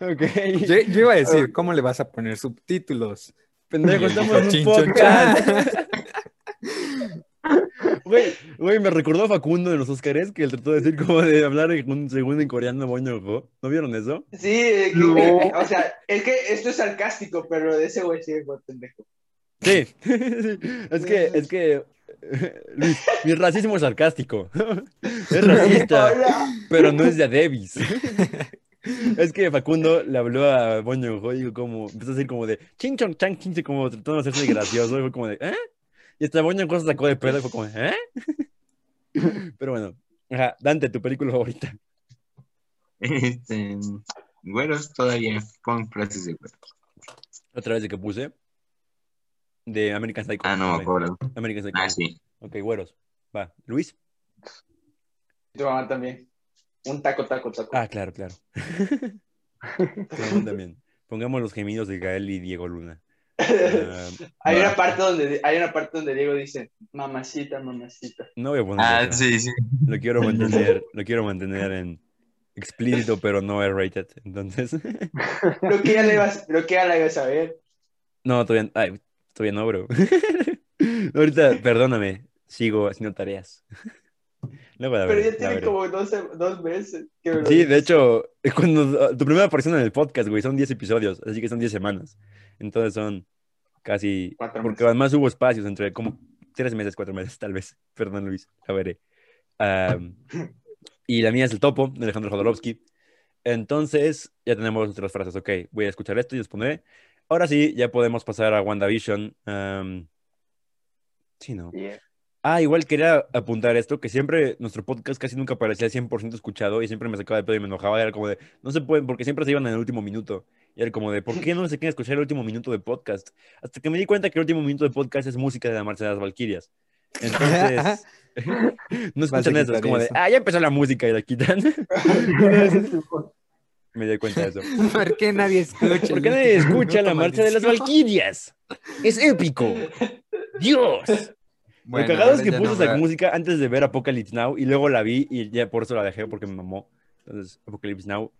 ok. Yo, yo iba a decir, ¿cómo le vas a poner subtítulos? Pendejo, estamos en un podcast. Güey, güey, me recordó a Facundo de los Óscares que él trató de decir como de hablar en un segundo en coreano Boñojo. ¿No vieron eso? Sí, eh, que- que- o sea, es que esto es sarcástico, pero de ese güey sí es buen pendejo. Sí. Sí. Es que, es que, Luis, mi racismo es sarcástico. Es racista, Hola. pero no es de a Davis. Es que Facundo le habló a Boño Ho y dijo como, empezó a decir como de ching chong chang ching, como tratando de hacerse gracioso, y fue como de, ¿eh? Y hasta Boño Ho se sacó de pedo y fue como, ¿eh? Pero bueno, ajá, Dante, tu película favorita. Este, güeros todavía, pon frases de güeros. Otra vez de que puse. De American Psycho. Ah, no me acuerdo. American Psycho. Ah, sí. Ok, güeros. Va, Luis. Tu mamá también. Un taco, taco, taco. Ah, claro, claro. También. Pongamos los gemidos de Gael y Diego Luna. Ah, hay, una parte donde, hay una parte donde Diego dice, mamacita, mamacita. no voy a poner Ah, eso. sí, sí. Lo quiero mantener, lo quiero mantener en explícito, pero no R-rated. Entonces, Lo que ya le ibas, lo que ya la ibas a ver. no, todavía, ay, todavía no, bro. Ahorita, perdóname, sigo haciendo tareas. La Pero ya tiene como dos, dos meses. que Sí, dices. de hecho, es cuando ah, tu primera aparición en el podcast, güey, son 10 episodios, así que son 10 semanas. Entonces son casi, Cuatro porque meses. además hubo espacios entre como 3 meses, 4 meses, tal vez. Perdón, Luis, la veré. Y la mía es el topo, de Alejandro Jodorowsky. Entonces, ya tenemos nuestras frases. Ok, voy a escuchar esto y les pondré. Ahora sí, ya podemos pasar a WandaVision. Am, sí, ¿no? Yeah. Ah, igual quería apuntar esto, que siempre nuestro podcast casi nunca parecía 100% escuchado y siempre me sacaba de pedo y me enojaba. Era como de, no se pueden, porque siempre se iban en el último minuto. Y era como de, ¿por qué no se quieren escuchar el último minuto de podcast? Hasta que me di cuenta que el último minuto de podcast es música de la Marcha de las Valquirias. Entonces, no escuchan eso, es como de, ah, ya empezó la música y la quitan. me di cuenta de eso. ¿Por qué nadie escucha? ¿Por qué nadie escucha la Marcha de las? Valquirias? Es épico. Dios. Bueno, lo cagado es que puse no esa música antes de ver Apocalypse Now y luego la vi y ya por eso la dejé porque me mamó. Entonces, Apocalypse Now.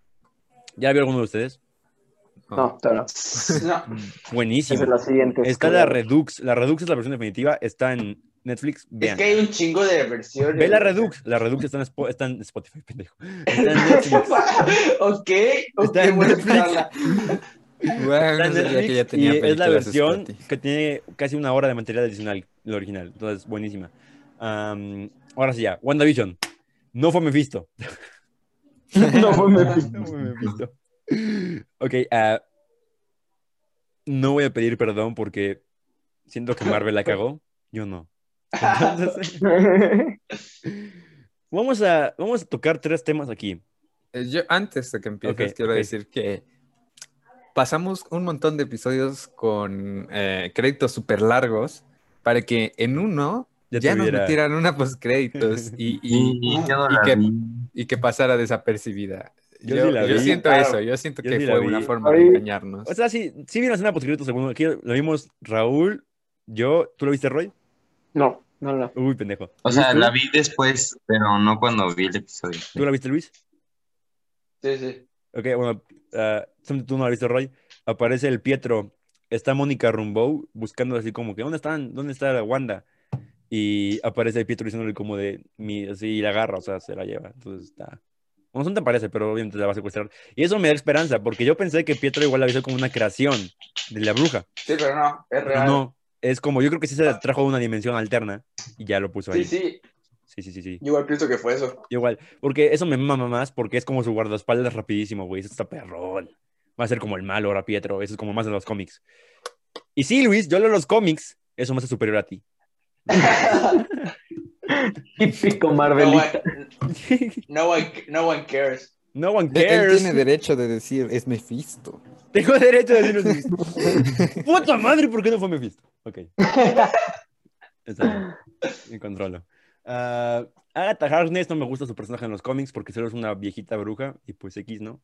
¿Ya vio alguno de ustedes? No, no. No, Es Buenísimo. de las siguientes. Está la Redux. La Redux es la versión definitiva. Está en Netflix. es Vean. que hay un chingo de versiones. Ve la Redux. La Redux está en, Spo- está en Spotify, pendejo. Está en Netflix. ok, ok, Está en Netflix. Bueno, no sabía que ya tenía y es la versión que tiene casi una hora de material adicional, la original. Entonces, buenísima. Am, ahora sí ya, WandaVision. No fue Mephisto. No fue Mephisto. No fue Mephisto. Ok, ah, no voy a pedir perdón porque siento que Marvel la cagó. Yo no. Entonces, vamos a, vamos a tocar tres temas aquí. Eh, Yo, antes de que empieces, Ok, quiero ok. decir que pasamos un montón de episodios con eh, créditos súper largos para que en uno Ya ya, nos metieran una postcréditos y, Y, que, vi. y que pasara desapercibida. Yo Yo, sí la yo vi. siento Claro. eso, yo siento Yo que sí fue una forma de engañarnos. O sea, sí, sí hacer una postcrédito segundo. Aquí lo vimos Raúl, yo. ¿Tú lo viste, Roy? No, no, no. Uy, pendejo. O sea, ¿Luis, la vi después, pero no cuando vi el episodio. ¿Tú la viste, Luis? Sí, sí. Ok, bueno, ah, tú no la viste, Roy. Aparece el Pietro. Está Mónica Rumbow buscando así como que, ¿dónde están? ¿Dónde está la Wanda? Y aparece el Pietro diciéndole como de, mi, así, y la agarra, o sea, se la lleva. Entonces está, O no te parece, pero obviamente la va a secuestrar. Y eso me da esperanza, porque yo pensé que Pietro igual la hizo como una creación de la bruja. Sí, pero no, es real. no, es como, yo creo que sí se trajo de una dimensión alterna y ya lo puso ahí. Sí, sí, Sí, sí, sí, sí. yo igual pienso que fue eso. Igual, porque eso me mama más, porque es como su guardaespaldas rapidísimo, güey. Eso está perrón. Va a ser como el malo ahora, Pietro. Eso es como más de los cómics. Y sí, Luis, yo leo los cómics. Eso me hace superior a ti. Típico No one, no one, no one cares. No one De- Él cares. tiene derecho de decir, es Mephisto. Tengo derecho a decirlo. Luis. Puta madre, ¿por qué no fue Mephisto? Ok. Está bien. Me controlo. Ah, Agatha Harkness no me gusta su personaje en los cómics porque solo es una viejita bruja y pues X, ¿no?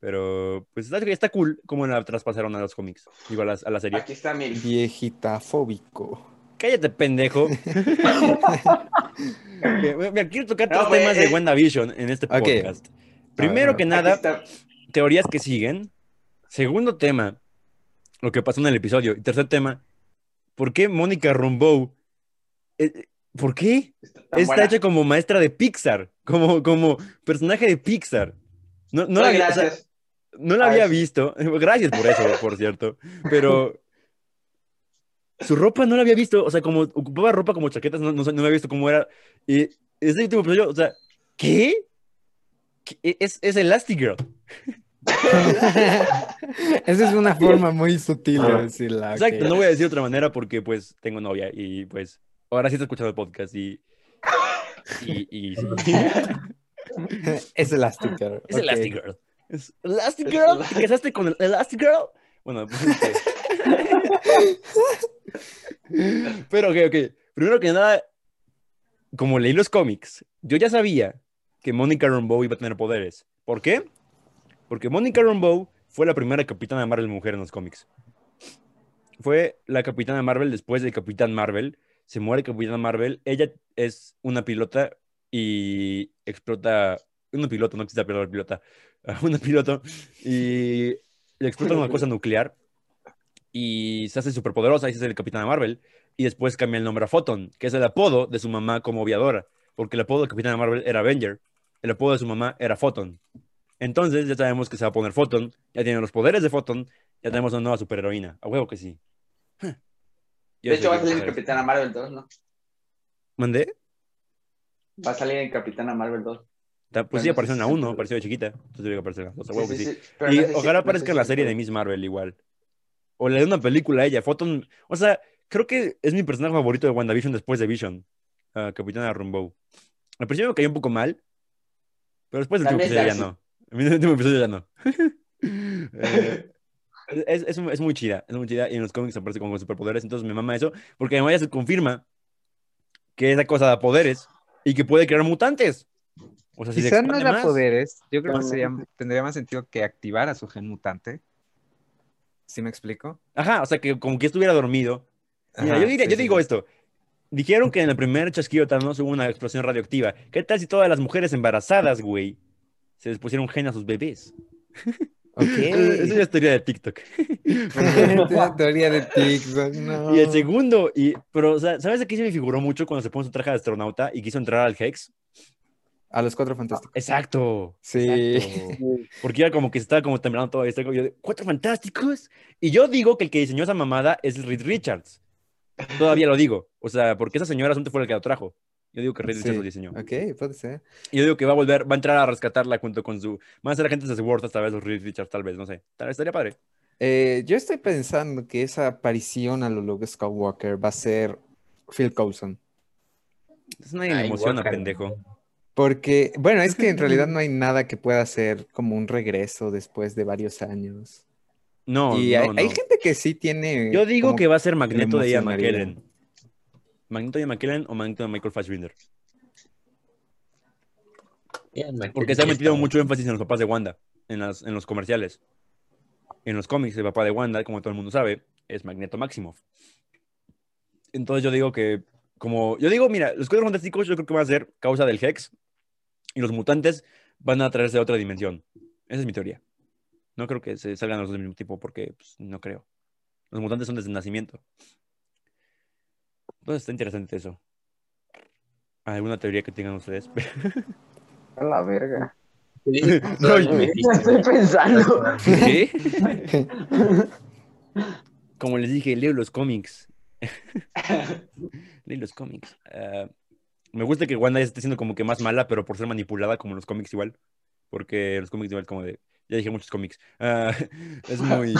Pero pues está, está cool cómo la traspasaron a los cómics. Digo, a la, a la serie. Aquí está mi. Viejita fóbico. Cállate, pendejo. Mira, Mira, quiero tocar No, tres güey, temas de eh. WandaVision en este Ok. podcast. Primero ver. que nada, teorías que siguen. Segundo tema, lo que pasó en el episodio. Y tercer tema, ¿por qué Mónica Rambeau? ¿Por qué? está Está hecha como maestra de Pixar, como, como personaje de Pixar. No, no, la, Ay, o sea, no la había visto. Gracias por eso, por cierto. Pero su ropa no la había visto. O sea, como ocupaba ropa como chaquetas, no, no, no había visto cómo era. Y ese último episodio, o sea, ¿qué? ¿Qué? Es, es Elastigirl. Esa es una forma muy sutil de decirla. Exacto, no voy a decir de otra manera porque pues tengo novia y pues ahora sí está escuchando el podcast y... Y, y sí. Es Elastigirl. Es ok. Elastigirl. Es Elastigirl. ¿Te casaste con el Elastigirl? Bueno, pues... Pero, ok, ok. Primero que nada, como leí los cómics, yo ya sabía que Monica Rambeau iba a tener poderes. ¿Por qué? Porque Monica Rambeau fue la primera capitana Marvel mujer en los cómics. Fue la capitana Marvel después de Capitán Marvel. Se muere Capitán Marvel. Ella es una pilota y explota. Una pilota, no existe la pilota. Una piloto y le explota una cosa nuclear y se hace superpoderosa y se hace el Capitán Marvel. Y después cambia el nombre a Photon, que es el apodo de su mamá como aviadora. Porque el apodo de Capitán Marvel era Avenger. El apodo de su mamá era Photon. Entonces ya sabemos que se va a poner Photon. Ya tiene los poderes de Photon. Ya tenemos una nueva superheroína. A huevo que sí. Yo De hecho, va a salir en. Capitana Marvel 2, ¿no? ¿Mandé? Va a salir en Capitana Marvel 2. Ta- Pues sí, no apareció en la se 1, puede. apareció de chiquita. Entonces tiene que aparecer en la 2. A Sí, sí, sí. Y no sé si- ojalá no aparezca sé en la serie se de. Miss Marvel igual. O le dé una película a ella. Photon, o sea, creo que es mi personaje favorito de WandaVision después de Vision. Capitana Rambeau. Al principio me cayó un poco mal, pero después del último episodio ya no. En el último episodio ya no. Eh, es, es, es muy chida, es muy chida. Y en los cómics aparece con superpoderes, entonces me mama eso. Porque además ya se confirma que esa cosa da poderes y que puede crear mutantes. O sea, si se Quizás no da más. poderes. Yo creo que sería, tendría más sentido que activara su gen mutante. ¿Sí me explico? Ajá, o sea, que como que estuviera dormido. Mira, Ajá, yo, diría, sí, yo sí, digo sí. esto. Dijeron que en el primer chasquido Thanos hubo una explosión radioactiva. ¿Qué tal si todas las mujeres embarazadas, güey, se les pusieron gen a sus bebés? Ok. Esa ya es teoría de TikTok. Teoría de TikTok, no. Y el segundo, y, pero, o sea, ¿sabes de qué se me figuró mucho cuando se puso su traje de astronauta y quiso entrar al Hex? A los cuatro fantásticos. Exacto. Sí. exacto. Porque era como que se estaba como temblando todo esto. y Yo de, ¿Cuatro fantásticos? Y yo digo que el que diseñó esa mamada es Reed Richards. Todavía lo digo. O sea, porque esa señora asunto fue el que lo trajo. Yo digo que Reed Sí. Richards lo diseñó. Ok, puede ser. Y yo digo que va a volver, va a entrar a rescatarla junto con su. Van a ser agentes de Sword esta vez, los Reed Richards, tal vez, no sé. Tal vez estaría padre. Eh, yo estoy pensando que esa aparición a lo Luke Skywalker va a ser Phil Coulson. Es Ay, emociona, guácala. pendejo. Porque, bueno, es que en realidad no hay nada que pueda ser como un regreso después de varios años. No, y no, hay, hay no. gente que sí tiene. Yo digo que va a ser Magneto de Ian. McKellen. Magneto de McKellen o Magneto de Michael Fassbender. Porque se ha metido mucho énfasis en los papás de Wanda, en, las, en los comerciales. En los cómics, el papá de Wanda, como todo el mundo sabe, es Magneto Maximoff. Entonces yo digo que, como, yo digo, mira, los cuatro fantásticos yo creo que van a ser causa del Hex y los mutantes van a traerse de otra dimensión. Esa es mi teoría. No creo que se salgan los dos del mismo tipo porque pues, no creo. Los mutantes son desde el nacimiento. Entonces está interesante eso. ¿Alguna teoría que tengan ustedes? A la verga. No, Estoy pensando. ¿Qué? Como les dije, leo los cómics. leo los cómics. Ah, me gusta que Wanda ya esté siendo como que más mala, pero por ser manipulada como los cómics igual. Porque los cómics igual como de... Ya dije muchos cómics. Ah, es muy...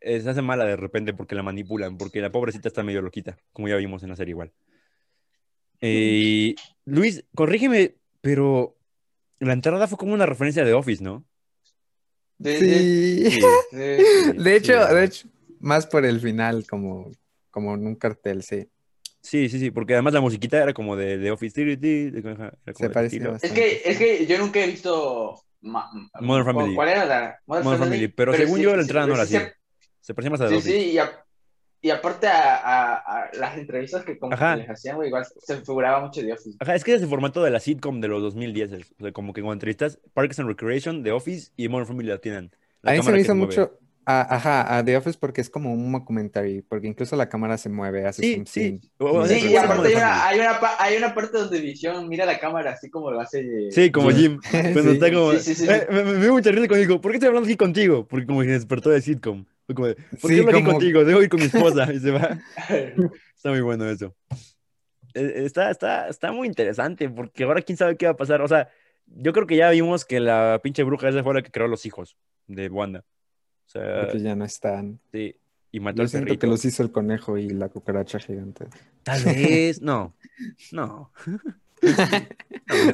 eh, se hace mala de repente porque la manipulan, porque la pobrecita está medio loquita, como ya vimos en la serie igual. Eh, Luis, corrígeme, pero la entrada fue como una referencia de Office, ¿no? De, Sí. Sí. de- Sí, De hecho, sí. de hecho, más por el final, como, como en un cartel, sí. Sí, sí, sí, porque además la musiquita era como de, de Office. Se parecía. Es bastante. que, es que yo nunca he visto. ma- Modern Family. ¿Cuál era la? Modern Family, pero según sí- yo la sí- entrada no era sí- así. Se parecía más a Sí, sí, y, a- y aparte a, a- a las entrevistas que como que les hacían, güey, igual se figuraba mucho de Office. Ajá, es que es el formato de la sitcom de los 2010. O sea, como que con entrevistas, Parks and Recreation, The Office y Modern Family la tienen. La A mí se me hizo mucho, a- ajá, a The Office porque es como un documentary, porque incluso la cámara se mueve, hace Sí, sí. Sí, Sí, y aparte hay una, hay, una, hay una parte donde Visión mira la cámara así como lo hace. de- Sí, como Jim. Cuando Sí. está como. Sí, sí, sí, sí. Eh, me, me, dio mucha risa cuando dijo, ¿por qué estoy hablando aquí contigo? Porque como que se despertó de sitcom. Como de, ¿por qué hablo aquí como- contigo? Debo ir con mi esposa. Y se va. Está muy bueno eso. Eh, Está, está, está muy interesante porque ahora quién sabe qué va a pasar. O sea, yo creo que ya vimos que la pinche bruja esa fue la que creó los hijos de Wanda. O sea, Porque ya no están. sí. Y mató Yo al siento perrito. que los hizo el conejo y la cucaracha gigante. Tal vez, no. No.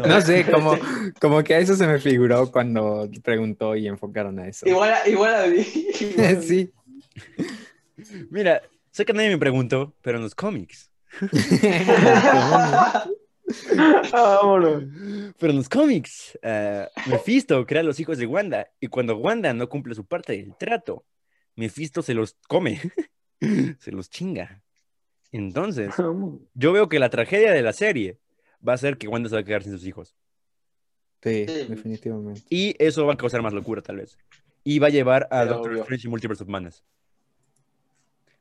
No sé, como, como que a eso se me figuró cuando preguntó y enfocaron a eso. igual, vi. igual vi. Sí. Mira, sé que nadie me preguntó, pero en los cómics. Vámonos. Pero en los cómics, eh, Mephisto crea a los hijos de Wanda y cuando Wanda no cumple su parte del trato, Mephisto se los come, se los chinga. Entonces, yo veo que la tragedia de la serie va a ser que Wanda se va a quedar sin sus hijos. Sí, Sí. definitivamente. Y eso va a causar más locura, tal vez. Y va a llevar a Pero Doctor obvio. Strange y Multiverse of Madness.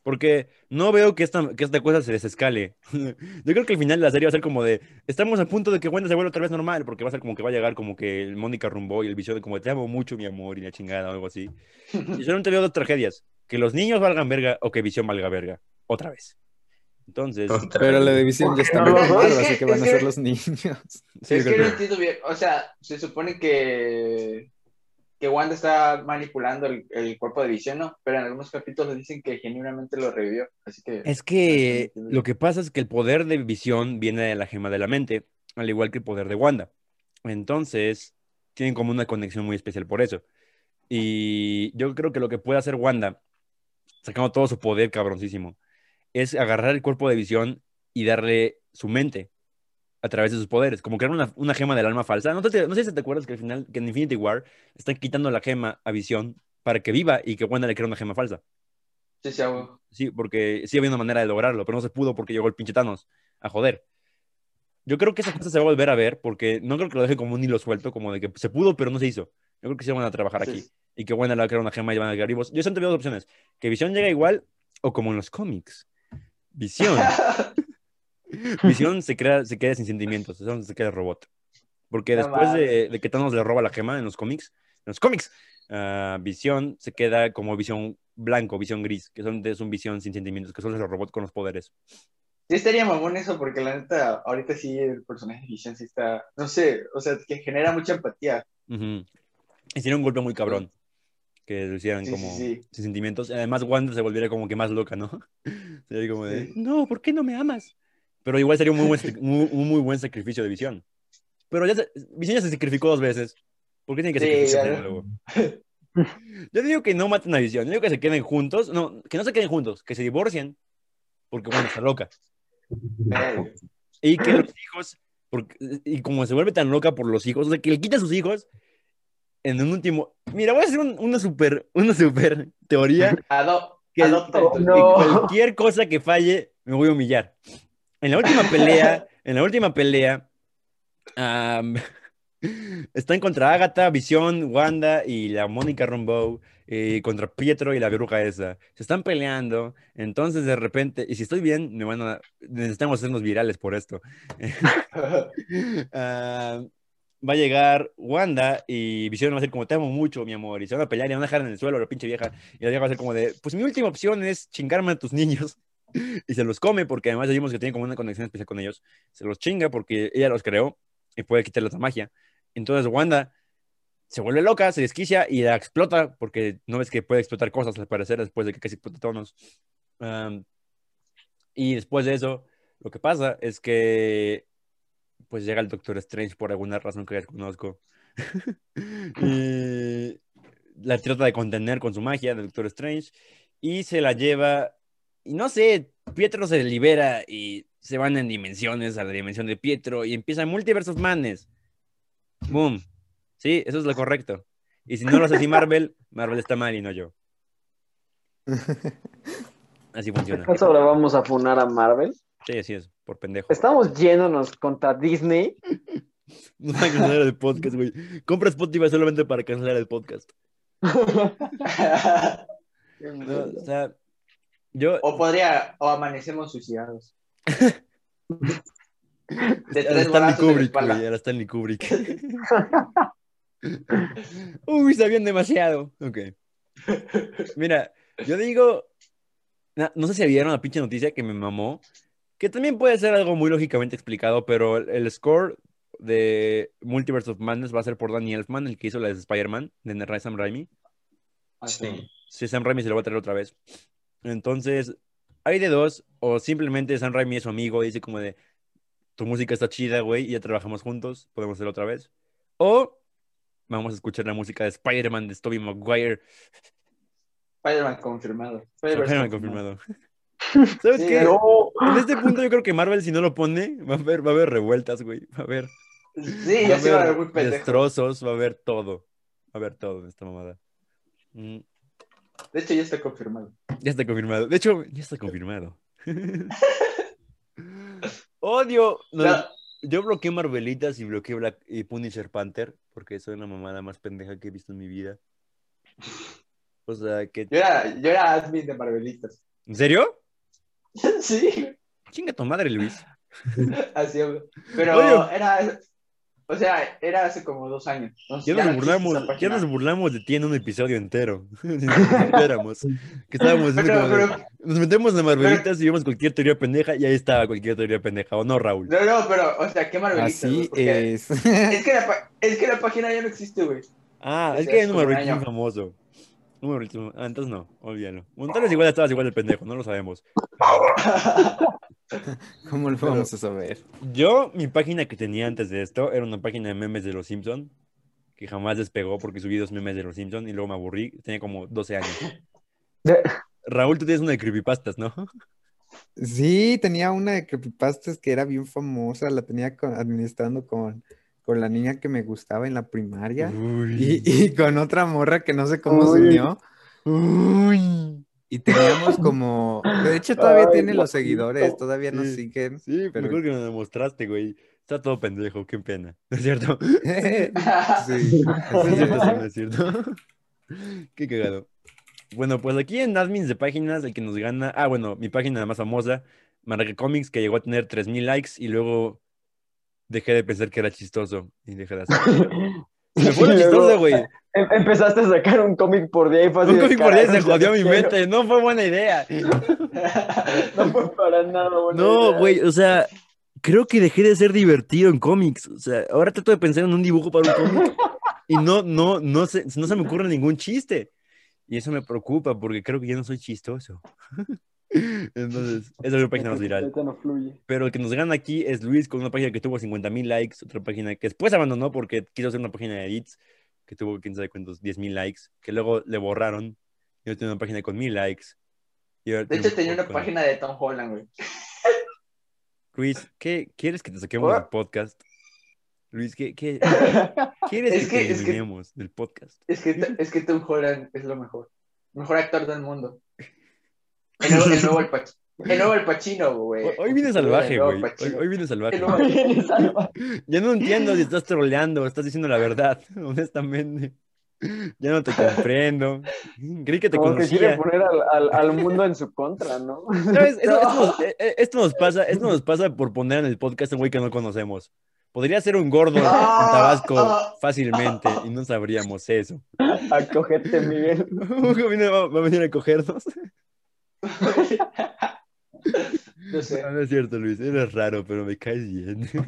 Porque no veo que esta, que esta cosa se desescale. Yo creo que el final de la serie va a ser como de, estamos a punto de que Wanda se vuelva otra vez normal, porque va a ser como que va a llegar como que el Mónica Rumbo y el visión de como, te amo mucho, mi amor, y la chingada o algo así. Y solamente veo dos tragedias, que los niños valgan verga o que Visión valga verga, otra vez. Entonces, Otra Pero vez. la división ya está no Es que- así que van a que- ser los niños. sí, es que no que- entiendo bien. O sea, se supone que, que Wanda está manipulando el, el cuerpo de Visión, ¿no? Pero en algunos capítulos dicen que genuinamente lo revivió. Así que. Es que lo que pasa es que el poder de visión viene de la gema de la mente, al igual que el poder de Wanda. Entonces, tienen como una conexión muy especial por eso. Y yo creo que lo que puede hacer Wanda, sacando todo su poder cabroncísimo, es agarrar el cuerpo de visión y darle su mente a través de sus poderes, como crear una, una gema del alma falsa. No, te- no sé si te acuerdas que al final, que en Infinity War, están quitando la gema a visión para que viva y que Wanda le crea una gema falsa. Sí, sí, güey. Sí, porque sí había una manera de lograrlo, pero no se pudo porque llegó el pinche Thanos a joder. Yo creo que esa cosa se va a volver a ver porque no creo que lo dejen como un hilo suelto, como de que se pudo, pero no se hizo. Yo creo que sí van a trabajar Sí. aquí y que Wanda le va a crear una gema y van a quedar vivos. Yo siempre veo dos opciones: que Visión llega igual o como en los cómics. Visión. Visión se, crea, se queda sin sentimientos, se queda robot. Porque No después de, de que Thanos le roba la gema en los cómics, en los cómics, ah, Visión se queda como Visión blanco, Visión gris, que son, es un Visión sin sentimientos, que solo es el robot con los poderes. Sí estaría mamón eso, porque la neta, ahorita sí el personaje de Vision sí está, no sé, o sea, que genera mucha empatía. Ujú. Hicieron un golpe muy cabrón. Que lo hicieran Sí, como sí, sí. sin sentimientos. Además, Wanda se volviera como que más loca, ¿no? Sería como de, no, ¿por qué no me amas? Pero igual sería un muy buen, muy- un muy buen sacrificio de Visión. Pero ya se, Visión ya se sacrificó dos veces. ¿Por qué tiene que Sí, sacrificarse nuevo? Yo digo que no maten a Visión. Yo digo que se queden juntos. No, que no se queden juntos. Que se divorcien. Porque Wanda está loca. Y que los hijos, porque, y como se vuelve tan loca por los hijos, o sea, que le quita a sus hijos en un último. Mira, voy a hacer un- una super, una super teoría. ado- Que, entonces. que no. cualquier cosa que falle, me voy a humillar. En la última pelea, en la última pelea, am, están contra Agatha, Visión, Wanda y la Mónica Rambeau, eh, contra Pietro y la bruja esa. Se están peleando, entonces de repente, y si estoy bien, me van a, necesitamos hacernos virales por esto. Ah, va a llegar Wanda y Visión va a ser como, te amo mucho, mi amor, y se van a pelear y van a dejar en el suelo a la pinche vieja, y la vieja va a ser como de, pues mi última opción es chingarme a tus niños, y se los come, porque además ya vimos que tiene como una conexión especial con ellos, se los chinga porque ella los creó, y puede quitarles la magia, entonces Wanda se vuelve loca, se desquicia y la explota, porque no ves que puede explotar cosas al parecer después de que casi explota tonos. Am, y después de eso, lo que pasa es que pues llega el Doctor Strange por alguna razón que desconozco. y la trata de contener con su magia del Doctor Strange y se la lleva y no sé, Pietro se libera y se van en dimensiones a la dimensión de Pietro y empieza Multiverse of Madness. Boom. Sí, eso es lo correcto. Y si no lo hace así Marvel, Marvel está mal y no yo. Así funciona. ¿Acaso ahora vamos a funar a Marvel? Sí, así es, por pendejo. Estamos yéndonos contra Disney. No van a cancelar el podcast, güey. Compra Spotify solamente para cancelar el podcast. No, o sea, yo. O podría, o amanecemos suicidados. De tres Stanley Kubrick, güey. Stanley Kubrick. Uy, sabían demasiado. Ok. Mira, yo digo. No sé si vieron la pinche noticia que me mamó. Que también puede ser algo muy lógicamente explicado, pero el, el score de Multiverse of Madness va a ser por Danny Elfman, el que hizo la de Spider-Man, de Sam Raimi. Así. Sí, Sam Raimi se lo va a traer otra vez. Entonces, hay de dos, o simplemente Sam Raimi es su amigo y dice como de, tu música está chida, güey, y ya trabajamos juntos, podemos hacerlo otra vez. O vamos a escuchar la música de Spider-Man de Tobey Maguire. Spider-Man confirmado. Spider-Man confirmado. ¿Sabes Sí, qué? no. En este punto yo creo que Marvel si no lo pone, va a haber, va a haber revueltas, güey. Va a haber, Sí, va ya a se va a haber muy pendejo. destrozos, va a haber todo. Va a haber todo en esta mamada. Mm. De hecho, ya está confirmado. Ya está confirmado. De hecho, ya está confirmado. Odio. no, No. Yo bloqueé Marvelitas y bloqueé Black y Punisher Panther porque soy una mamada más pendeja que he visto en mi vida. O sea, que. Yo era, yo era admin de Marvelistas. ¿En serio? sí, Chinga tu madre, Luis. así. Pero era, o sea, era hace como dos años. Ya ya nos burlamos, ya nos burlamos de ti en un episodio entero. Supiéramos. Que estábamos Pero- como pero- Nos metemos en Marvelitas y vemos cualquier teoría pendeja y ahí estaba cualquier teoría pendeja. ¿O no, Raúl? No, no, pero, o sea, ¿qué Marvelistas? Así? Porque es. Es que, la, es que la página ya no existe, güey. Ah, es que hay un como un Marvelita muy año. famoso. Un Marvelita muy- Ah, entonces no, olvídalo. Vez igual estabas igual de pendejo, no lo sabemos. ¿Cómo lo vamos a saber? Yo, mi página que tenía antes de esto era una página de memes de los Simpson que jamás despegó porque subí dos memes de los Simpson y luego me aburrí. Tenía como 12 años. Raúl, tú tienes una de creepypastas, ¿no? Sí, tenía una de creepypastas que era bien famosa, la tenía con- administrando con, con la niña que me gustaba en la primaria y, y con otra morra que no sé cómo se Uy. Y teníamos como, de hecho todavía Ay, tiene los seguidores, todavía nos Sí. siguen. Sí, Pero- mejor que me demostraste, güey. Está todo pendejo, qué pena. ¿No es cierto? Sí. No es cierto, sí, no es cierto. Qué cagado. Bueno, pues aquí en admins de páginas, el que nos gana. Ah, bueno, mi página más famosa, Marca Comics, que llegó a tener 3000 likes y luego dejé de pensar que era chistoso y dejé de hacerlo. Se me fue lo chistoso, güey. Em- Empezaste a sacar un cómic por día y fue así Un cómic por día se "Carajo, jodió mi mente. No fue buena idea. quiero". No fue para nada buena No, güey, o sea, creo que dejé de ser divertido en cómics. O sea, ahora trato de pensar en un dibujo para un cómic y no, no, no se, no se me ocurre ningún chiste. Y eso me preocupa porque creo que ya no soy chistoso. Entonces, esa es mi página más viral. Pero el que nos gana aquí es Luis con una página que tuvo 50 mil likes, otra página que después abandonó porque quiso hacer una página de edits que tuvo, quién sabe cuántos, 10 mil likes, que luego le borraron. Y ahora tiene una página con mil likes. Y ahora De hecho, tenía una con- página de Tom Holland, güey. Luis, ¿qué quieres que te saquemos del podcast? Luis, ¿qué, qué quieres Es que, que- te es que- eliminemos del podcast? Es que, es que Tom Holland es lo mejor. Mejor actor del mundo. El nuevo, el nuevo el nuevo Al Pacino, güey. Hoy, viene salvaje, güey. Hoy, hoy viene salvaje. Ya no entiendo si estás troleando o estás diciendo la verdad, honestamente. Ya no te comprendo. Creí que te Como que quiere conocía. poner al, al, al mundo en su contra, ¿no? ¿Sabes? Esto, No. esto nos, eh, esto nos pasa, esto nos pasa por poner en el podcast a un güey que no conocemos. Podría ser un gordo en Ah, Tabasco ah. fácilmente y no sabríamos eso. Acógete, Miguel. ¿Va va a venir a cogernos? No sé. No, no es cierto, Luis. Eres raro, pero me caes bien.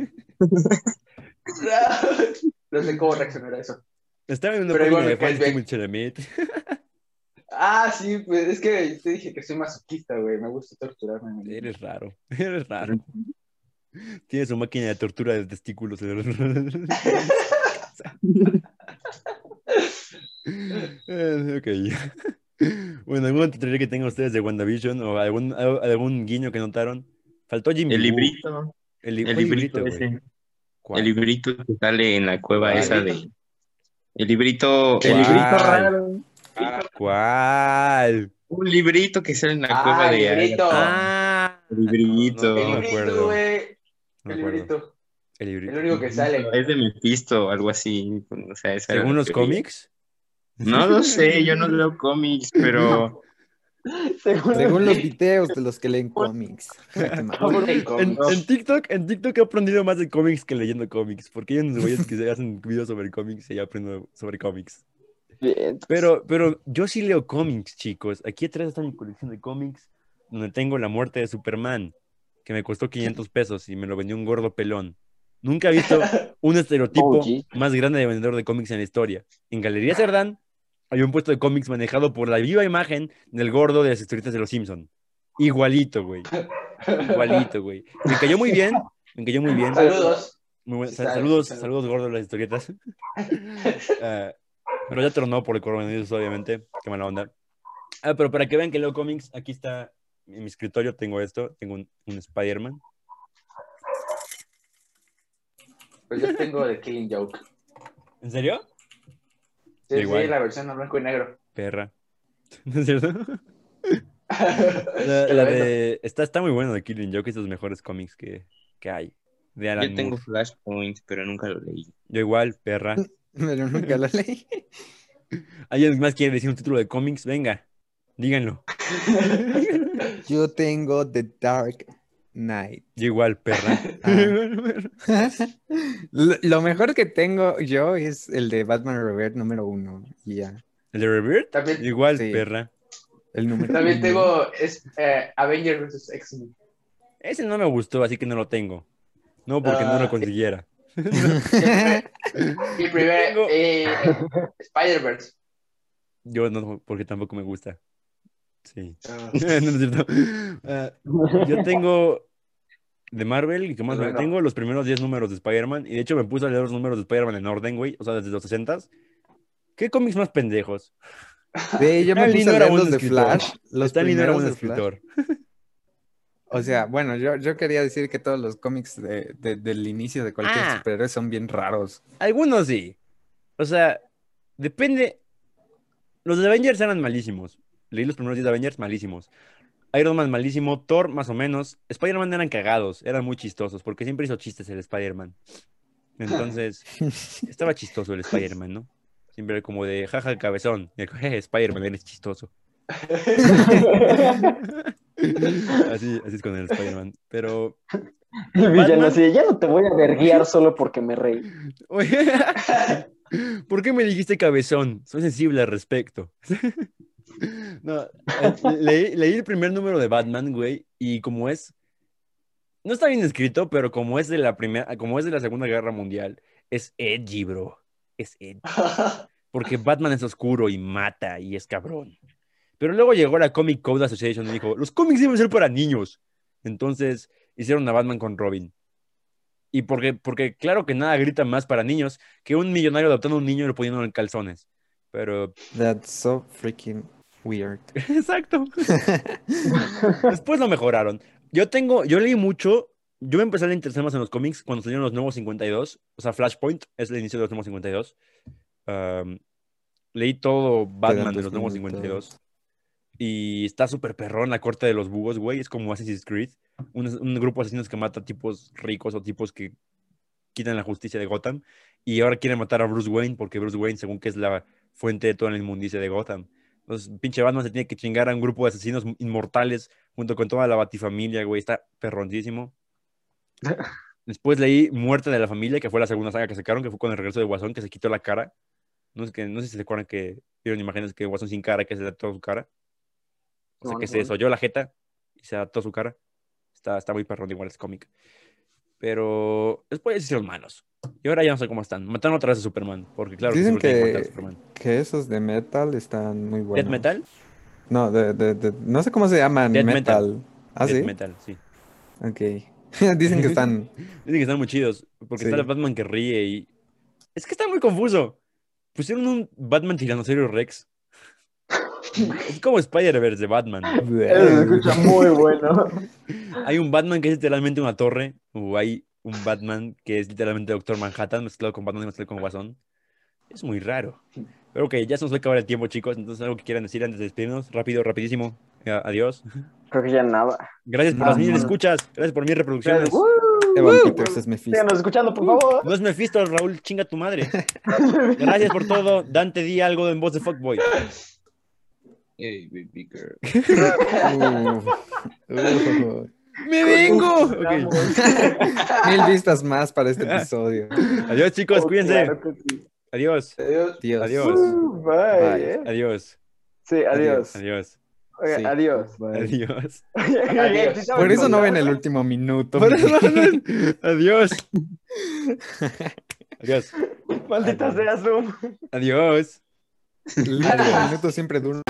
No sé cómo reaccionar a eso. Estaba en una Pero igual me caes bien. Ah, sí, pues es que te dije que soy masoquista, güey. Me gusta torturarme. Eres raro. Eres raro. Tienes su máquina de tortura de testículos. Ok. Bueno, ¿alguna teoría que tengan ustedes de WandaVision o algún, al- algún guiño que notaron? Faltó Jimmy El librito. El, li- El ¿cuál librito güey? ese. ¿Cuál? El librito que sale en la cueva ¿Cuál esa de. El librito. ¿Cuál? El librito raro. ¿Cuál? Un librito que sale en la Ah, cueva de. librito. Ah, El librito. no, no, El no librito, güey. El acuerdo. librito. El librito. El único que sale. Es de Mephisto, algo así. O sea, Según los cómics. No lo sé, yo no leo cómics, pero. Según, Según los videos de los que leen cómics. En, en TikTok, en TikTok he aprendido más de cómics que leyendo cómics, porque hay unos güeyes que se hacen videos sobre cómics y yo aprendo sobre cómics. Pero, pero yo sí leo cómics, chicos. Aquí atrás está mi colección de cómics, donde tengo la muerte de Superman, que me costó 500 pesos y me lo vendió un gordo pelón. Nunca he visto un estereotipo OG. más grande de vendedor de cómics en la historia. En Galería Cerdán hay un puesto de cómics manejado por la viva imagen del gordo de las historietas de los Simpson. Igualito, güey. Igualito, güey. Me cayó muy bien. Me cayó muy bien. Saludos. Muy buen- Sí, sal- sal- saludos, salud. saludos gordos de las historietas. Ah, pero ya tronó por el coronavirus, obviamente. Qué mala onda. Ah, pero para que vean que leo cómics, aquí está en mi escritorio. Tengo esto. Tengo un, un Spider-Man. Pues yo tengo The Killing Joke. ¿En serio? Sí, Igual. sí, la versión en blanco y negro. Perra. ¿No es cierto? La, de... está, está muy bueno de Killing Joke. Es de los mejores cómics que, que hay. De Alan Yo tengo Moore. Flashpoint, pero nunca lo leí. Yo igual, perra. Pero nunca lo leí. ¿Alguien más quiere decir un título de cómics? Venga, díganlo. Yo tengo The Dark Knight. Yo igual, perra. Ah. Lo mejor que tengo yo es el de Batman Revert número uno. y ya. ¿El de? También, Igual, Sí. perra. El número también uno. tengo es, eh, Avengers vs. X-Men. Ese no me gustó, así que no lo tengo. No porque no Ah. lo consiguiera. Y primero, Tengo- eh, Spider-Verse. Yo no, porque tampoco me gusta. Sí. Ah, no es cierto. Ah, yo tengo de Marvel, y que más tengo los primeros 10 números de Spider-Man. Y de hecho me puse a leer los números de Spider-Man en orden, güey. O sea, desde los 60 ¿Qué cómics más pendejos? Sí, yo me puse no a era leer buen los de escritor. Flash. Los Stan Lee no era Flash. escritor. O sea, bueno, yo, yo quería decir que todos los cómics de- de- del inicio de cualquier Ah. superhéroe son bien raros. Algunos sí. O sea, depende. Los de Avengers eran malísimos. Leí los primeros 10 de Avengers, malísimos. Iron Man malísimo, Thor más o menos. Spider-Man eran cagados, eran muy chistosos, porque siempre hizo chistes el Spider-Man. Entonces, estaba chistoso el Spider-Man, ¿no? Siempre como de jaja cabezón. Y el, "Jeje, Spider-Man, eres chistoso. así, así es con el Spider-Man. Pero, El villano así, ya no te voy a verguiar solo porque me reí. Oye, ¿por qué me dijiste cabezón? Soy sensible al respecto. No, eh, leí, leí el primer número de Batman, güey, y como es, no está bien escrito, pero como es de la primera, como es de la Segunda Guerra Mundial, es edgy, bro. Es edgy. Porque Batman es oscuro y mata y es cabrón. Pero luego llegó la Comic Code Association y dijo, los cómics deben ser para niños. Entonces hicieron a Batman con Robin. Y porque, porque claro que nada grita más para niños que un millonario adoptando a un niño y lo poniendo en calzones. Pero, That's so freaking weird. exacto. Después lo mejoraron. Yo tengo, yo leí mucho, yo me empecé a interesar más en los cómics cuando salieron los nuevos 52, o sea, Flashpoint es el inicio de los nuevos 52. Um, leí todo Batman de los nuevos minutos. 52. Y está súper perrón la corte de los búhos, güey. Es como Assassin's Creed. Un, un grupo de asesinos que mata tipos ricos o tipos que quitan la justicia de Gotham. Y ahora quieren matar a Bruce Wayne porque Bruce Wayne, según que es la fuente de toda la inmundicia de Gotham. Entonces, pinche Batman se tiene que chingar a un grupo de asesinos inmortales junto con toda la batifamilia, güey. Está perroncísimo. Después leí Muerte de la Familia, que fue la segunda saga que sacaron, que fue con el regreso de Guasón, que se quitó la cara. No sé, que, no sé si se acuerdan que vieron imágenes que Guasón sin cara, que se adaptó su cara. O sea, No, que no, se desolló la jeta y se adaptó su cara. Está, está muy perrón, igual es cómic. Pero después hicieron malos. Y ahora ya no sé cómo están. Mataron otra vez a Superman, porque claro Dicen que, que esos de metal están muy buenos. ¿Death Metal? No, de, de, de- no sé cómo se llaman. Death metal. Metal. ¿Ah, Death sí? Metal, sí. Ok. Dicen que están. Dicen que están muy chidos, porque Sí. está el Batman que ríe y... Es que está muy confuso. Pusieron un Batman tiranosaurio Rex. Es como Spider-Verse de Batman. Eso se escucha muy bueno. Hay un Batman que es literalmente una torre, o hay un Batman que es literalmente Doctor Manhattan mezclado con Batman y mezclado con Guasón. Es muy raro. Pero ok, ya se nos va a acabar el tiempo, chicos. Entonces, algo que quieran decir antes de despedirnos. Rápido, rapidísimo. Ya, Adiós. Creo que ya nada. Gracias por las mil no. escuchas. Gracias por mil reproducciones. Peters es Mephisto. Síganos escuchando, por favor. No es Mephisto, Raúl, chinga tu madre. Gracias por todo. Dante, di algo en voz de fuckboy. Hey, baby girl. Uh, uh, ¡Me vengo! Ok. mil vistas más para este episodio. Adiós, chicos, Oh, cuídense. claro sí. Adiós. Adiós. Dios. Adiós. Uh, bye, Bye. eh. Adiós. Sí, adiós. Adiós. Oiga, Sí. Adiós. Bye. Adiós. Adiós. Por eso no ven el último minuto. Por eso no- Adiós. Adiós. Maldita sea Zoom. Adiós. El último minuto siempre dura.